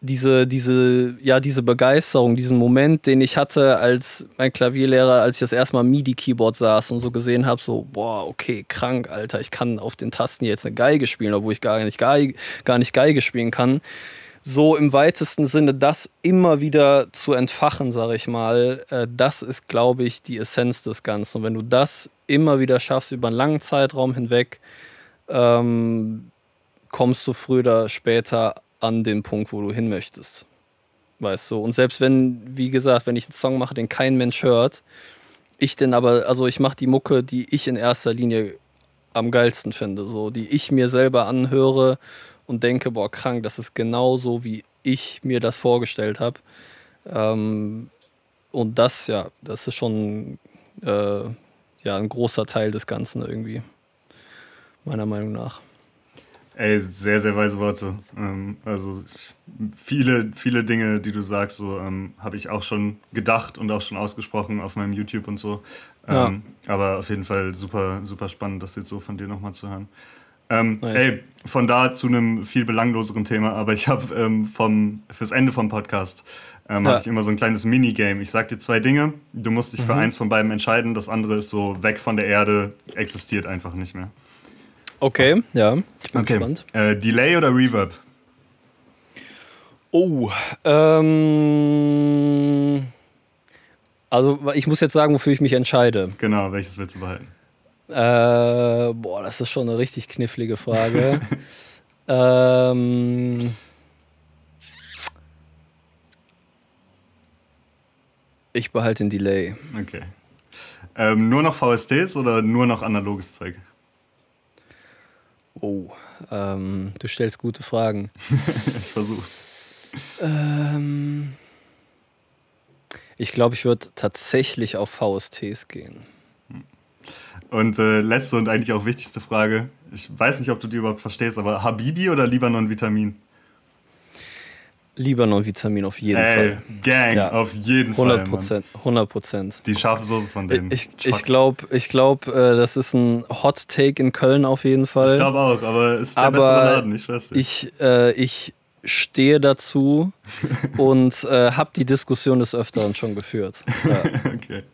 diese, diese, ja, diese Begeisterung, diesen Moment, den ich hatte als mein Klavierlehrer, als ich das erste Mal MIDI-Keyboard saß und so gesehen habe, so, boah, okay, krank, Alter, ich kann auf den Tasten jetzt eine Geige spielen, obwohl ich gar nicht Geige, gar nicht Geige spielen kann. So im weitesten Sinne das immer wieder zu entfachen, sage ich mal, äh, das ist, glaube ich, die Essenz des Ganzen. Und wenn du das immer wieder schaffst über einen langen Zeitraum hinweg, ähm, kommst du früher oder später an den Punkt, wo du hin möchtest. Weißt du? Und selbst wenn, wie gesagt, wenn ich einen Song mache, den kein Mensch hört, ich denn aber, also ich mache die Mucke, die ich in erster Linie am geilsten finde, so, die ich mir selber anhöre und denke, boah, krank, das ist genau so, wie ich mir das vorgestellt habe. Ähm, und das, ja, das ist schon äh, ja, ein großer Teil des Ganzen irgendwie, meiner Meinung nach. Ey, sehr, sehr weise Worte. Ähm, also viele, viele Dinge, die du sagst, so ähm, habe ich auch schon gedacht und auch schon ausgesprochen auf meinem YouTube und so. Ähm, ja. Aber auf jeden Fall super, super spannend, das jetzt so von dir nochmal zu hören. Ähm, nice. Ey, von da zu einem viel belangloseren Thema, aber ich habe ähm, vom fürs Ende vom Podcast ähm, ja. habe ich immer so ein kleines Minigame. Ich sag dir zwei Dinge, du musst dich mhm. für eins von beiden entscheiden. Das andere ist so weg von der Erde, existiert einfach nicht mehr. Okay, ja, ich bin okay. gespannt. Äh, Delay oder Reverb? Oh, ähm. Also, ich muss jetzt sagen, wofür ich mich entscheide. Genau, welches willst du behalten? Äh, boah, das ist schon eine richtig knifflige Frage. ähm. Ich behalte den Delay. Okay. Ähm, nur noch VSTs oder nur noch analoges Zeug? Oh, ähm, du stellst gute Fragen. ich versuch's. Ähm, ich glaube, ich würde tatsächlich auf VSTs gehen. Und äh, letzte und eigentlich auch wichtigste Frage. Ich weiß nicht, ob du die überhaupt verstehst, aber Habibi oder Libanon Vitamin? Libanon-Vitamin auf jeden Ey, Fall. Gang, ja. auf jeden 100 Fall. Prozent, 100 Prozent. Die scharfe Soße von denen. Ich, ich glaube, ich glaub, äh, das ist ein Hot Take in Köln auf jeden Fall. Ich glaube auch, aber es ist der aber bessere Laden, ich weiß nicht. Ich, äh, ich stehe dazu und äh, habe die Diskussion des Öfteren schon geführt. Ja. okay.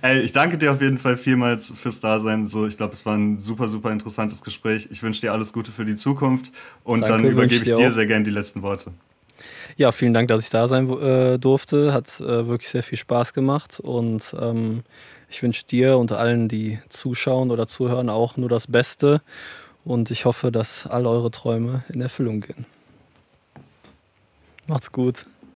Ey, ich danke dir auf jeden Fall vielmals fürs Dasein. So, ich glaube, es war ein super, super interessantes Gespräch. Ich wünsche dir alles Gute für die Zukunft und Danke, dann übergebe ich dir, dir sehr gerne die letzten Worte. Ja, vielen Dank, dass ich da sein äh, durfte. Hat äh, wirklich sehr viel Spaß gemacht und ähm, ich wünsche dir und allen, die zuschauen oder zuhören, auch nur das Beste und ich hoffe, dass all eure Träume in Erfüllung gehen. Macht's gut.